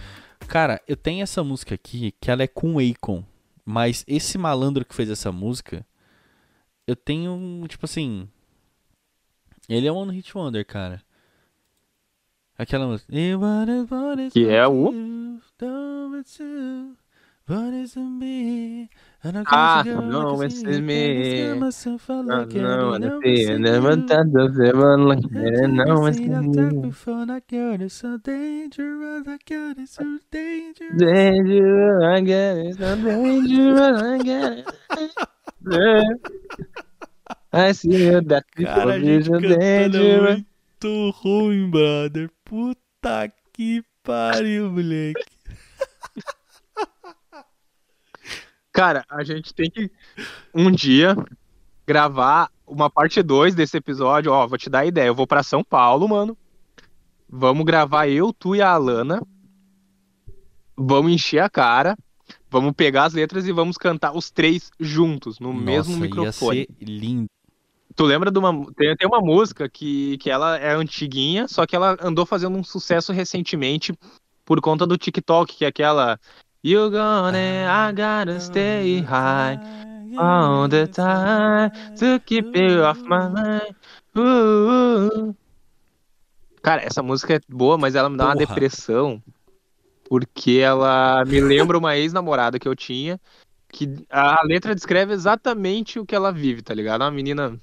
Cara, eu tenho essa música aqui que ela é com o Akon. Mas esse malandro que fez essa música, eu tenho, tipo assim. Ele é um One Hit Wonder, cara. Aquela música. Que é o- Ah, não, esse é me. Não, não, tem, never like that, não, esse é me. Dangerous, I get it, so dangerous, I get it. I see you, that Cara, a gente é muito ruim, brother. Puta que pariu, moleque. Cara, a gente tem que um dia gravar uma parte 2 desse episódio. Ó, vou te dar a ideia. Eu vou pra São Paulo, mano. Vamos gravar eu, tu e a Alana. Vamos encher a cara. Vamos pegar as letras e vamos cantar os três juntos, no mesmo Nossa, microfone. ia ser lindo. Tu lembra de uma. Tem, tem uma música que, que ela é antiguinha, só que ela andou fazendo um sucesso recentemente por conta do TikTok, que é aquela. You gonna, I gotta stay high all the time to keep you off my mind. Uh, uh. Cara, essa música é boa, mas ela me dá uma Porra. depressão. Porque ela me lembra uma ex-namorada que eu tinha. Que a letra descreve exatamente o que ela vive, tá ligado? Uma menina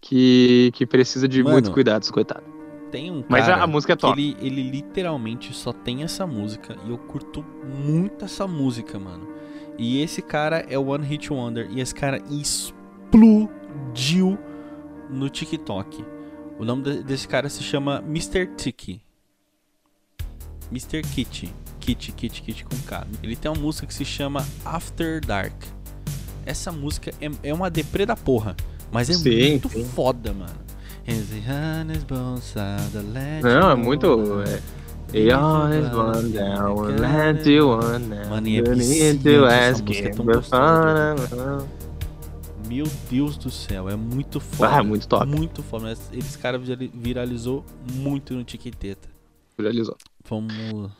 que, que precisa de Mano, muitos cuidados, coitada. Tem um Mas a- a música é top. ele, ele literalmente só tem essa música e eu curto muito essa música, mano. E esse cara é o One Hit Wonder e esse cara explodiu no TikTok. O nome de- desse cara se chama Mr. Tiki. Mr. Kitty. Kitty, Kitty, Kitty com K. Ele tem uma música que se chama After Dark. Essa música é, é uma deprê da porra, mas é Sim, muito sim. foda, mano. Não, é muito. É, He always one down, we'll let you one down. Mano, é You need viciante to essa ask música, é him tão before- gostosa Meu Deus do céu, é muito foda. Ah, muito top. Muito foda. Esse cara virali- viralizou muito no TikTeta. Viralizou. Vamos.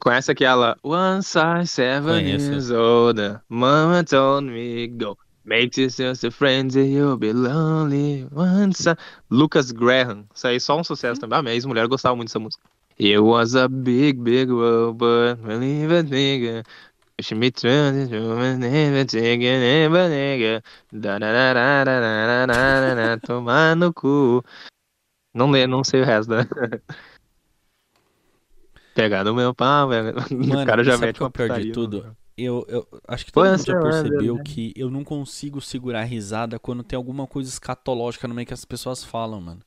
Conhece aquela Once I seven Conheço. years old, Mama told me go. Make yourself a friend you'll be lonely. Once I... Lucas Graham. Isso aí só um sucesso também. Ah, minha ex-mulher gostava muito dessa música. It was a big, big world, but believe it, nigga. She me turn to a never take it, never nigga. Da da da da da da da da da Tomar no cu. Não, lê, não sei o resto da. Pegar no meu pau, pega- Mano, o cara já mete é uma pior de tudo? Eu, eu acho que todo mundo já percebeu né? que eu não consigo segurar a risada quando tem alguma coisa escatológica no meio que as pessoas falam, mano.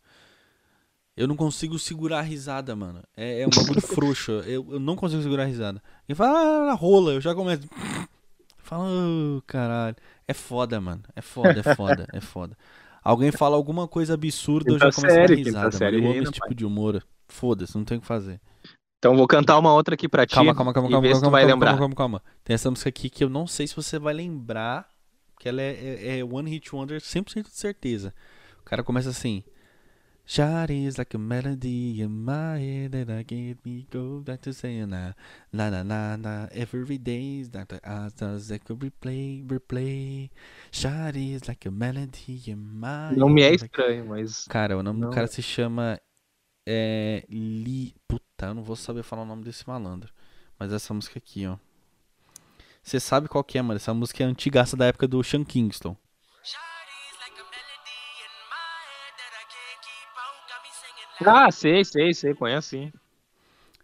Eu não consigo segurar a risada, mano. É, é um bagulho frouxo. Eu, eu não consigo segurar a risada. E fala, ah, rola, eu já começo. Fala, "Oh, caralho. É foda, mano. É foda, é foda, é foda. Alguém fala alguma coisa absurda, eu já Quinta começo a dar quinta risada. série mano. Eu amo esse tipo pai. de humor. Foda-se, não tem o que fazer. Então vou cantar uma outra aqui pra ti. Calma, calma, calma, calma, calma, tu vai calma, lembrar. calma, calma, calma. Tem essa música aqui que eu não sei se você vai lembrar, que ela é, é, é One Hit Wonder 100% de certeza. O cara começa assim: Shot is like a melody in my head that I get me go back to saying na na na na na every day is that I does I could replay replay. Shot is like a melody in my Não me é head. estranho, mas. Cara, o nome Não. do cara se chama. É. Li. Puta, eu não vou saber falar o nome desse malandro. Mas essa música aqui, ó. Você sabe qual que é, mano? Essa música é antigaça da época do Sean Kingston. Ah, sei, sei, sei, conheço sim.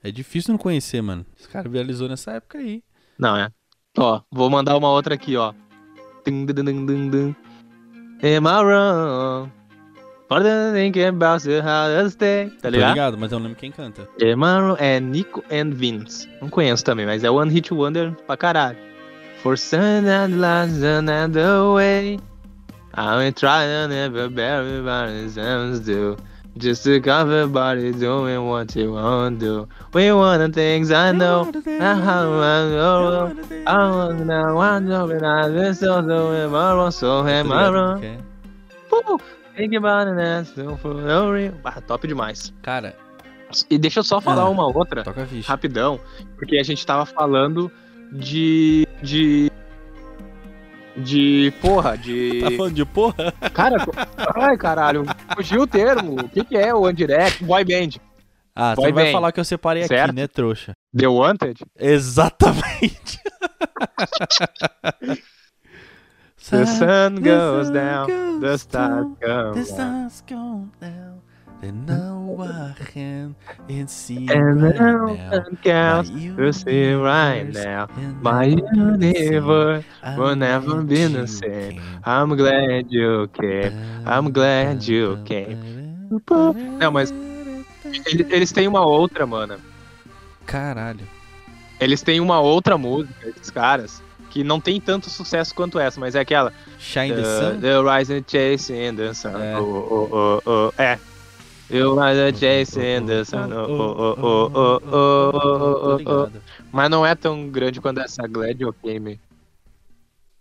É difícil não conhecer, mano. Esse cara viralizou nessa época aí. Não, é. Ó, vou mandar uma outra aqui, ó. Am I wrong? For the thinking about how to stay. Tá Tô ligado? ligado, mas eu não lembro quem canta. I wrong? É Nico and Vince. Não conheço também, mas é One Hit Wonder pra caralho. For sun and last another way. I'm trying to never bury everybody's hands do. Just to cover everybody doing what you want to do. We want the things I know. I how I know. I want I know I listen to him. I so Tô am I ligado wrong? quem é. Pô, Think about it, and still for no real. Ah, top demais. Cara, E deixa eu só falar Ah. uma outra, rapidão, porque a gente tava falando de. de. de. porra, de. Tá falando de porra? Cara, ai caralho, fugiu o termo. O que, que é o One Direct? Boy Band. Ah, você Vai não vai falar que eu separei Certo. aqui, né, trouxa? The Wanted? Exatamente. The sun goes down, the stars down, come The stars go down. Then now I can see And right no now. one counts my to see right now. My universe will never be the same. I'm glad you came. I'm glad you came. Não, mas eles têm uma outra, mano. Caralho. Eles têm uma outra música, esses caras, que não tem tanto sucesso quanto essa, mas é aquela. Shine the Uh, Sun? the rising chasing the sun. É. Oh, oh, oh, oh. É. Are chasing the sun. Oh, oh, oh, oh, oh, oh, oh, oh. Mas não é tão grande quanto essa Glad You Came.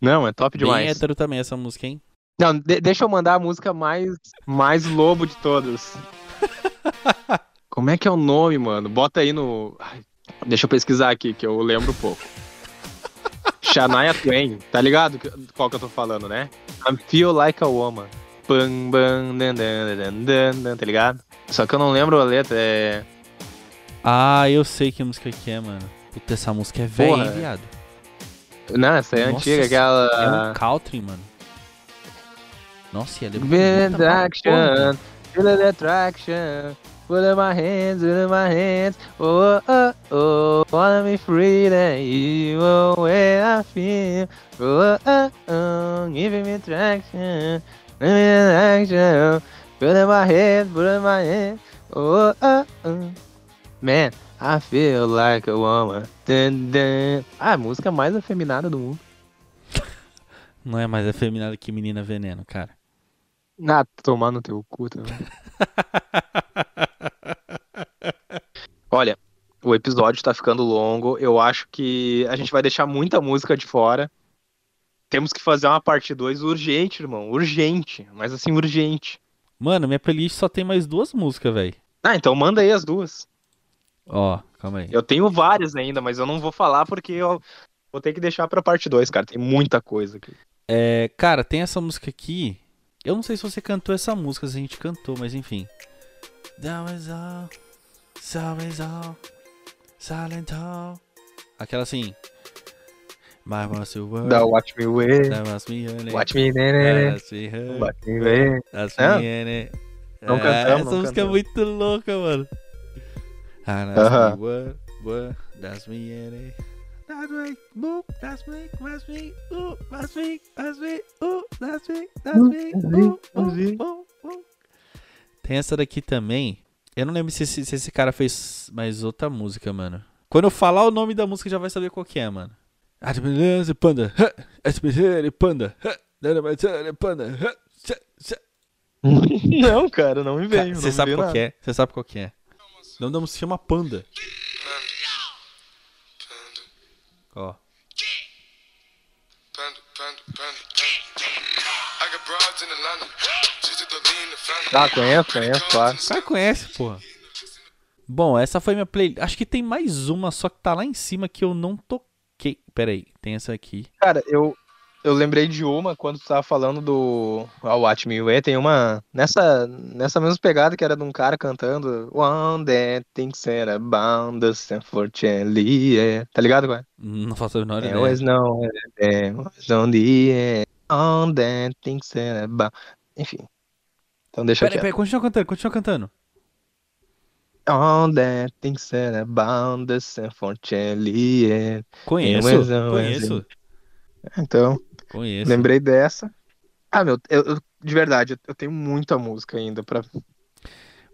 Não, é top Bem demais. hétero também essa música, hein? Não, de- deixa eu mandar a música mais, mais lobo de todas. Como é que é o nome, mano? Bota aí no. Ai, deixa eu pesquisar aqui, que eu lembro pouco. Shania Twain, tá ligado qual que eu tô falando, né? I feel like a woman. Bam, bam, dan, dan, dan, dan, dan, tá ligado? Só que eu não lembro a letra, é. Ah, eu sei que música que é, mano. Puta, essa música é velha, hein, viado? Não, essa é Nossa, antiga, É aquela. um country, mano. Nossa, e ela é pra attraction, feel the attraction. Put in my hands, put in my hands. Oh, oh, oh, wanna be free than you. Oh, way I feel. Oh, oh, oh, giving me attraction. Give me attraction. Put in my hands, put in my hands. Oh, oh, oh. Man, I feel like a woman. Dun, dun. Ah, a música mais afeminada do mundo. Não é mais afeminada que Menina Veneno, cara. Ah, tomar no teu cu também. Olha, o episódio tá ficando longo. Eu acho que a gente vai deixar muita música de fora. Temos que fazer uma parte 2 urgente, irmão. Urgente. Mas assim, urgente. Mano, minha playlist só tem mais duas músicas, velho. Ah, então manda aí as duas. Ó, calma aí. Eu tenho várias ainda, mas eu não vou falar porque eu vou ter que deixar pra parte 2, cara. Tem muita coisa aqui. É, cara, tem essa música aqui. Eu não sei se você cantou essa música, se a gente cantou, mas enfim. That was all, all, silent all. Aquela assim. My was your word, Da Watch Me Way. that was me, honey. Watch Me Nene. That's me, honey. Watch Me. That's É? me, honey. Não É, cantamos, Essa não música é cantamos. muito louca, mano. Ah, that's Aham. me, what, what, that's me, honey. That's me, boop, that's me, that's me, ooh, that's me, that's me, ooh, that's me, that's me, ooh, ooh, ooh, ooh. Tem essa daqui também. Eu não lembro se esse, se esse cara fez mais outra música, mano. Quando eu falar o nome da música, já vai saber qual que é, mano. Panda, Panda, Panda. Não, cara, não me veio. Você sabe qual que é? Você sabe qual que é? O nome da música se chama Panda. Ó. Panda, panda, panda. I got broads in Atlanta. Ah, conheço, conheço, claro. O cara conhece, porra. Bom, essa foi minha playlist. Acho que tem mais uma, só que tá lá em cima que eu não toquei. Pera aí, tem essa aqui. Cara, eu, eu lembrei de uma quando tu tava falando do ah, Watch Me Way, tem uma nessa, nessa mesma pegada que era de um cara cantando One that thinks that about unfortunately, yeah. tá ligado, cara? Não faço a menor É, ideia. always know was on the end, on that about... Enfim, então deixa Pera aí, continua cantando, continua cantando. On that thinks that about the yeah. Conheço, conheço, Então, conheço. Lembrei dessa. Ah, meu, eu, eu- de verdade, eu- tenho muita música ainda pra.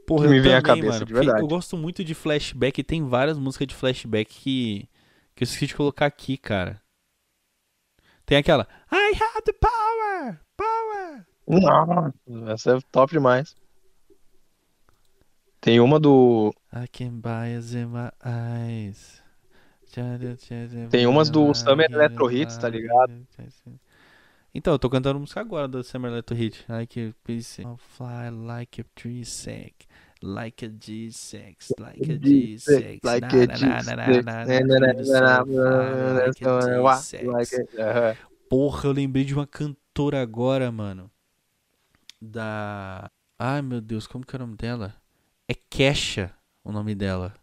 Porra, que me eu vem à cabeça, mano, de verdade. Eu gosto muito de flashback tem várias músicas de flashback que, que eu esqueci de colocar aqui, cara. Tem aquela I have the power, power. Nossa, essa é top demais. Tem uma do. I can buy us in my eyes. Tem umas do Summer Electro Hits, tá ligado? Então, eu tô cantando música agora do Summer Electro Hit. Like a piece of fly, like a tree sack. Like a G6, like a G6. Like a na, na, na, na, G6. na, na, feel so fly, like a G6. Like it. Aham. Porra, eu lembrei de uma cantora agora, mano. Da. Ai, meu Deus, como que é o nome dela? É Kesha. o nome dela.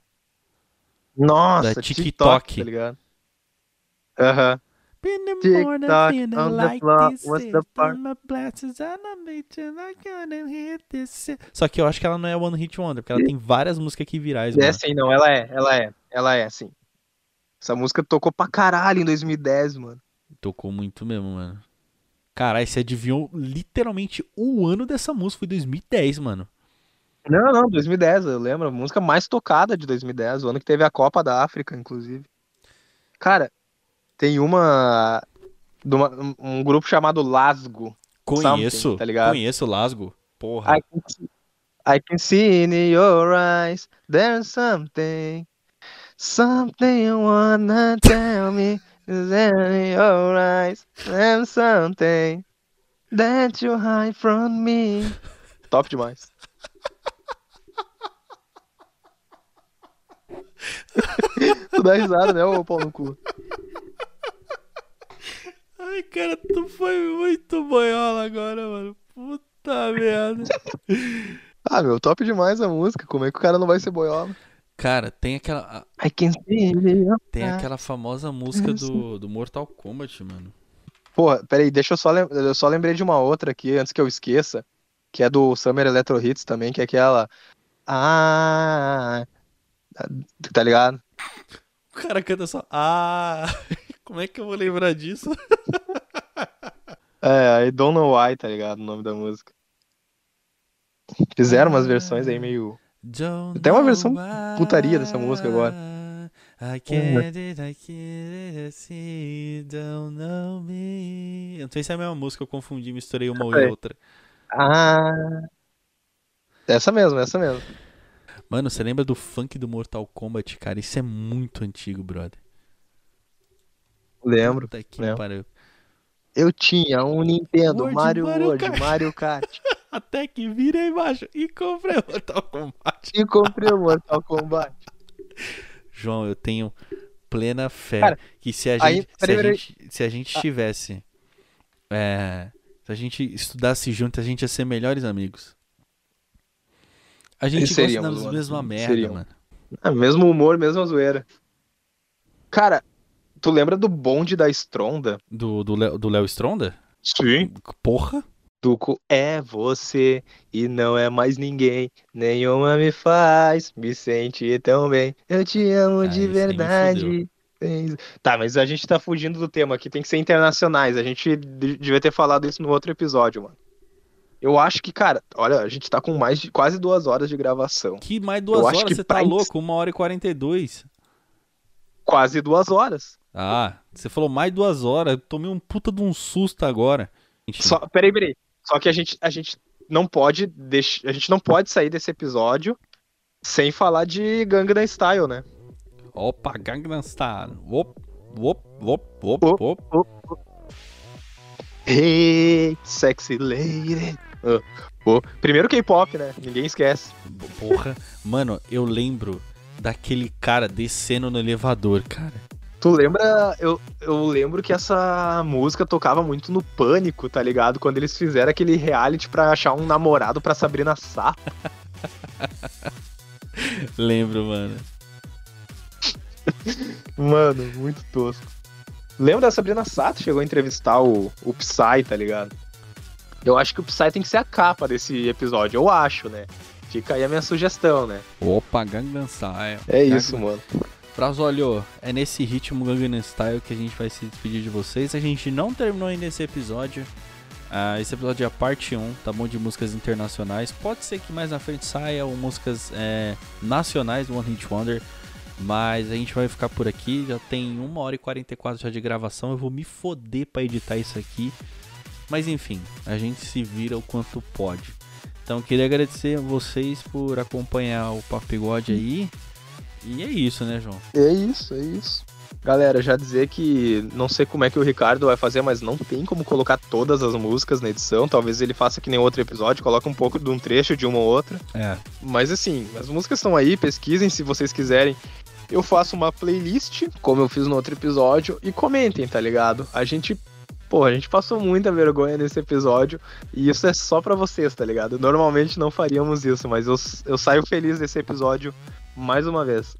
Nossa, Da TikTok, TikTok. tá ligado? Aham. The like floor, what's the part? Só que eu acho que ela não é One Hit Wonder, porque ela tem várias músicas aqui virais, É sim, não, ela é, ela é, ela é, sim. Essa música tocou pra caralho em 2010, mano. Tocou muito mesmo, mano. Caralho, você adivinhou literalmente o ano dessa música, foi 2010, mano. Não, não, 2010, eu lembro. A música mais tocada de 2010, o ano que teve a Copa da África, inclusive. Cara, tem uma. uma- um grupo chamado Lasgo. Conheço, tá ligado? conheço o Lasgo. Porra. I can, see, I can see in your eyes there's something. Something you wanna tell me. Is in your eyes there's something that you hide from me. Top demais. tu dá risada, né, ô pau no cu? Ai, cara, tu foi muito boiola agora, mano. Puta merda. Ah, meu, top demais a música. Como é que o cara não vai ser boiola? Cara, tem aquela, I can see in your tem aquela famosa música do, do Mortal Kombat, mano. Porra, peraí, deixa eu só lem... eu só lembrei de uma outra aqui antes que eu esqueça, que é do Summer Electro Hits também, que é aquela Ah, tá ligado? O cara canta só. Ah! Como é que eu vou lembrar disso? É, I don't know why, tá ligado? O nome da música. Fizeram umas versões aí meio Don't Tem uma versão putaria dessa música agora. I can't, I can't see, don't know me. Eu não sei se é a mesma música, eu confundi, misturei uma É. e outra. Ah. Essa mesmo, essa mesmo. Mano, você lembra do funk do Mortal Kombat, cara? Isso é muito antigo, brother. Lembro. Puta que lembro. pariu. Eu tinha um Nintendo World, Mario Mario World, Kart. Mario Kart. Até que virei embaixo e comprei o Mortal Kombat. E comprei o Mortal Kombat. João, eu tenho plena fé Cara, que se a aí- gente, se peraí, a gente, se a gente tivesse, é, se a gente estudasse junto, a gente ia ser melhores amigos. A gente gosta mano. mesma merda, Seríamos. mano. Ah, mesmo humor, mesma zoeira. Cara, tu lembra do bonde da Stronda? Do, do, Léo- do Léo Stronda? Sim. Porra. Do co- é você e não é mais ninguém. Nenhuma me faz me sentir tão bem. Eu te amo Ah, de verdade. Tá, mas a gente tá fugindo do tema aqui, tem que ser internacionais. A gente de- devia ter falado isso no outro episódio, mano. Eu acho que, cara, olha, a gente tá com mais de quase duas horas de gravação. Que mais duas Eu acho horas que você tá louco? Uma hora e quarenta e dois. Quase duas horas. Ah, você falou mais duas horas. Eu tomei um puta de um susto agora. Só, peraí, peraí. Só que a gente, a gente não pode deixar, a gente não pode sair desse episódio sem falar de Gangnam Style, né? Opa, Gangnam Style. Op, op, op, op, Op. op. Hey, sexy lady. Ah, pô. Primeiro K-pop, né? Ninguém esquece. Porra. Mano, eu lembro daquele cara descendo no elevador, cara. Tu lembra? Eu, eu lembro que essa música tocava muito no Pânico, tá ligado? Quando eles fizeram aquele reality pra achar um namorado pra Sabrina Sato. Lembro, mano. Mano, muito tosco. Lembra da Sabrina Sato? Chegou a entrevistar o, o Psy, tá ligado? Eu acho que o Psy tem que ser a capa desse episódio, eu acho, né? Fica aí a minha sugestão, né? Opa, Gangnam Style. É isso, mano. Brasolho, é nesse ritmo Gangnam Style que a gente vai se despedir de vocês. A gente não terminou ainda esse episódio. Ah, esse episódio é a parte 1, tá bom? De músicas internacionais. Pode ser que mais na frente saiam músicas é, nacionais do One Hit Wonder. Mas a gente vai ficar por aqui. Já tem 1 hora e 44 já de gravação. Eu vou me foder pra editar isso aqui. Mas enfim, a gente se vira o quanto pode. Então queria agradecer a vocês por acompanhar o Papigode aí. E é isso, né, João? É isso, é isso. Galera, já dizer que não sei como é que o Ricardo vai fazer, mas não tem como colocar todas as músicas na edição. Talvez ele faça que nem outro episódio, coloca um pouco de um trecho de uma ou outra. É. Mas assim, as músicas estão aí, pesquisem se vocês quiserem. Eu faço uma playlist, como eu fiz no outro episódio, e comentem, tá ligado? A gente, pô, a gente passou muita vergonha nesse episódio, e isso é só pra vocês, tá ligado? Normalmente não faríamos isso, mas eu, eu saio feliz desse episódio mais uma vez.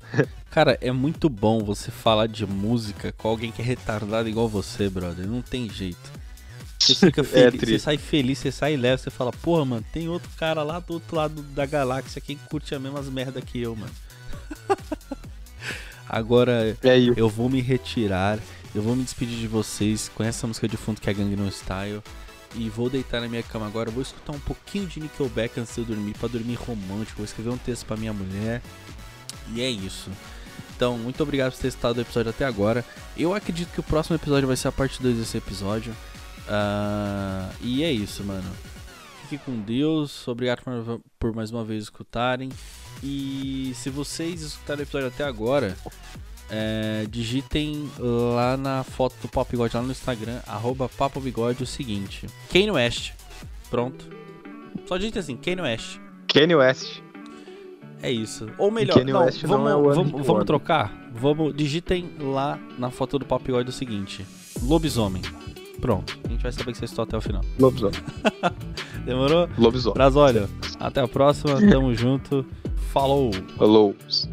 Cara, é muito bom você falar de música com alguém que é retardado igual você, brother. Não tem jeito. Você fica feliz, você triste. sai feliz, você sai leve, você fala, porra, mano, tem outro cara lá do outro lado da galáxia que curte as mesmas merda que eu, mano. Agora, É eu vou me retirar, eu vou me despedir de vocês com essa música de fundo que é Gangnam Style. E vou deitar na minha cama agora, vou escutar um pouquinho de Nickelback antes de eu dormir, pra dormir romântico, vou escrever um texto pra minha mulher. E é isso. Então, muito obrigado por ter estado o episódio até agora. Eu acredito que o próximo episódio vai ser a parte 2 desse episódio. Ah, e é isso, mano. Fique com Deus. Obrigado por, mais uma vez escutarem. E se vocês escutaram o episódio até agora, é, digitem lá na foto do Papo Bigode lá no Instagram, arroba Papo Bigode, o seguinte: Kanye West. Pronto. Só digite assim, Kanye West. Kanye West. É isso. Ou melhor, não, West não vamos, é vamos, vamos trocar? Vamos, digitem lá na foto do Papo Bigode o seguinte: Lobisomem. Pronto. A gente vai saber que vocês estão até o final. Lobisomem. Demorou? Lobisomem. Brasólio, até a próxima. Tamo junto. Falou! Lobos.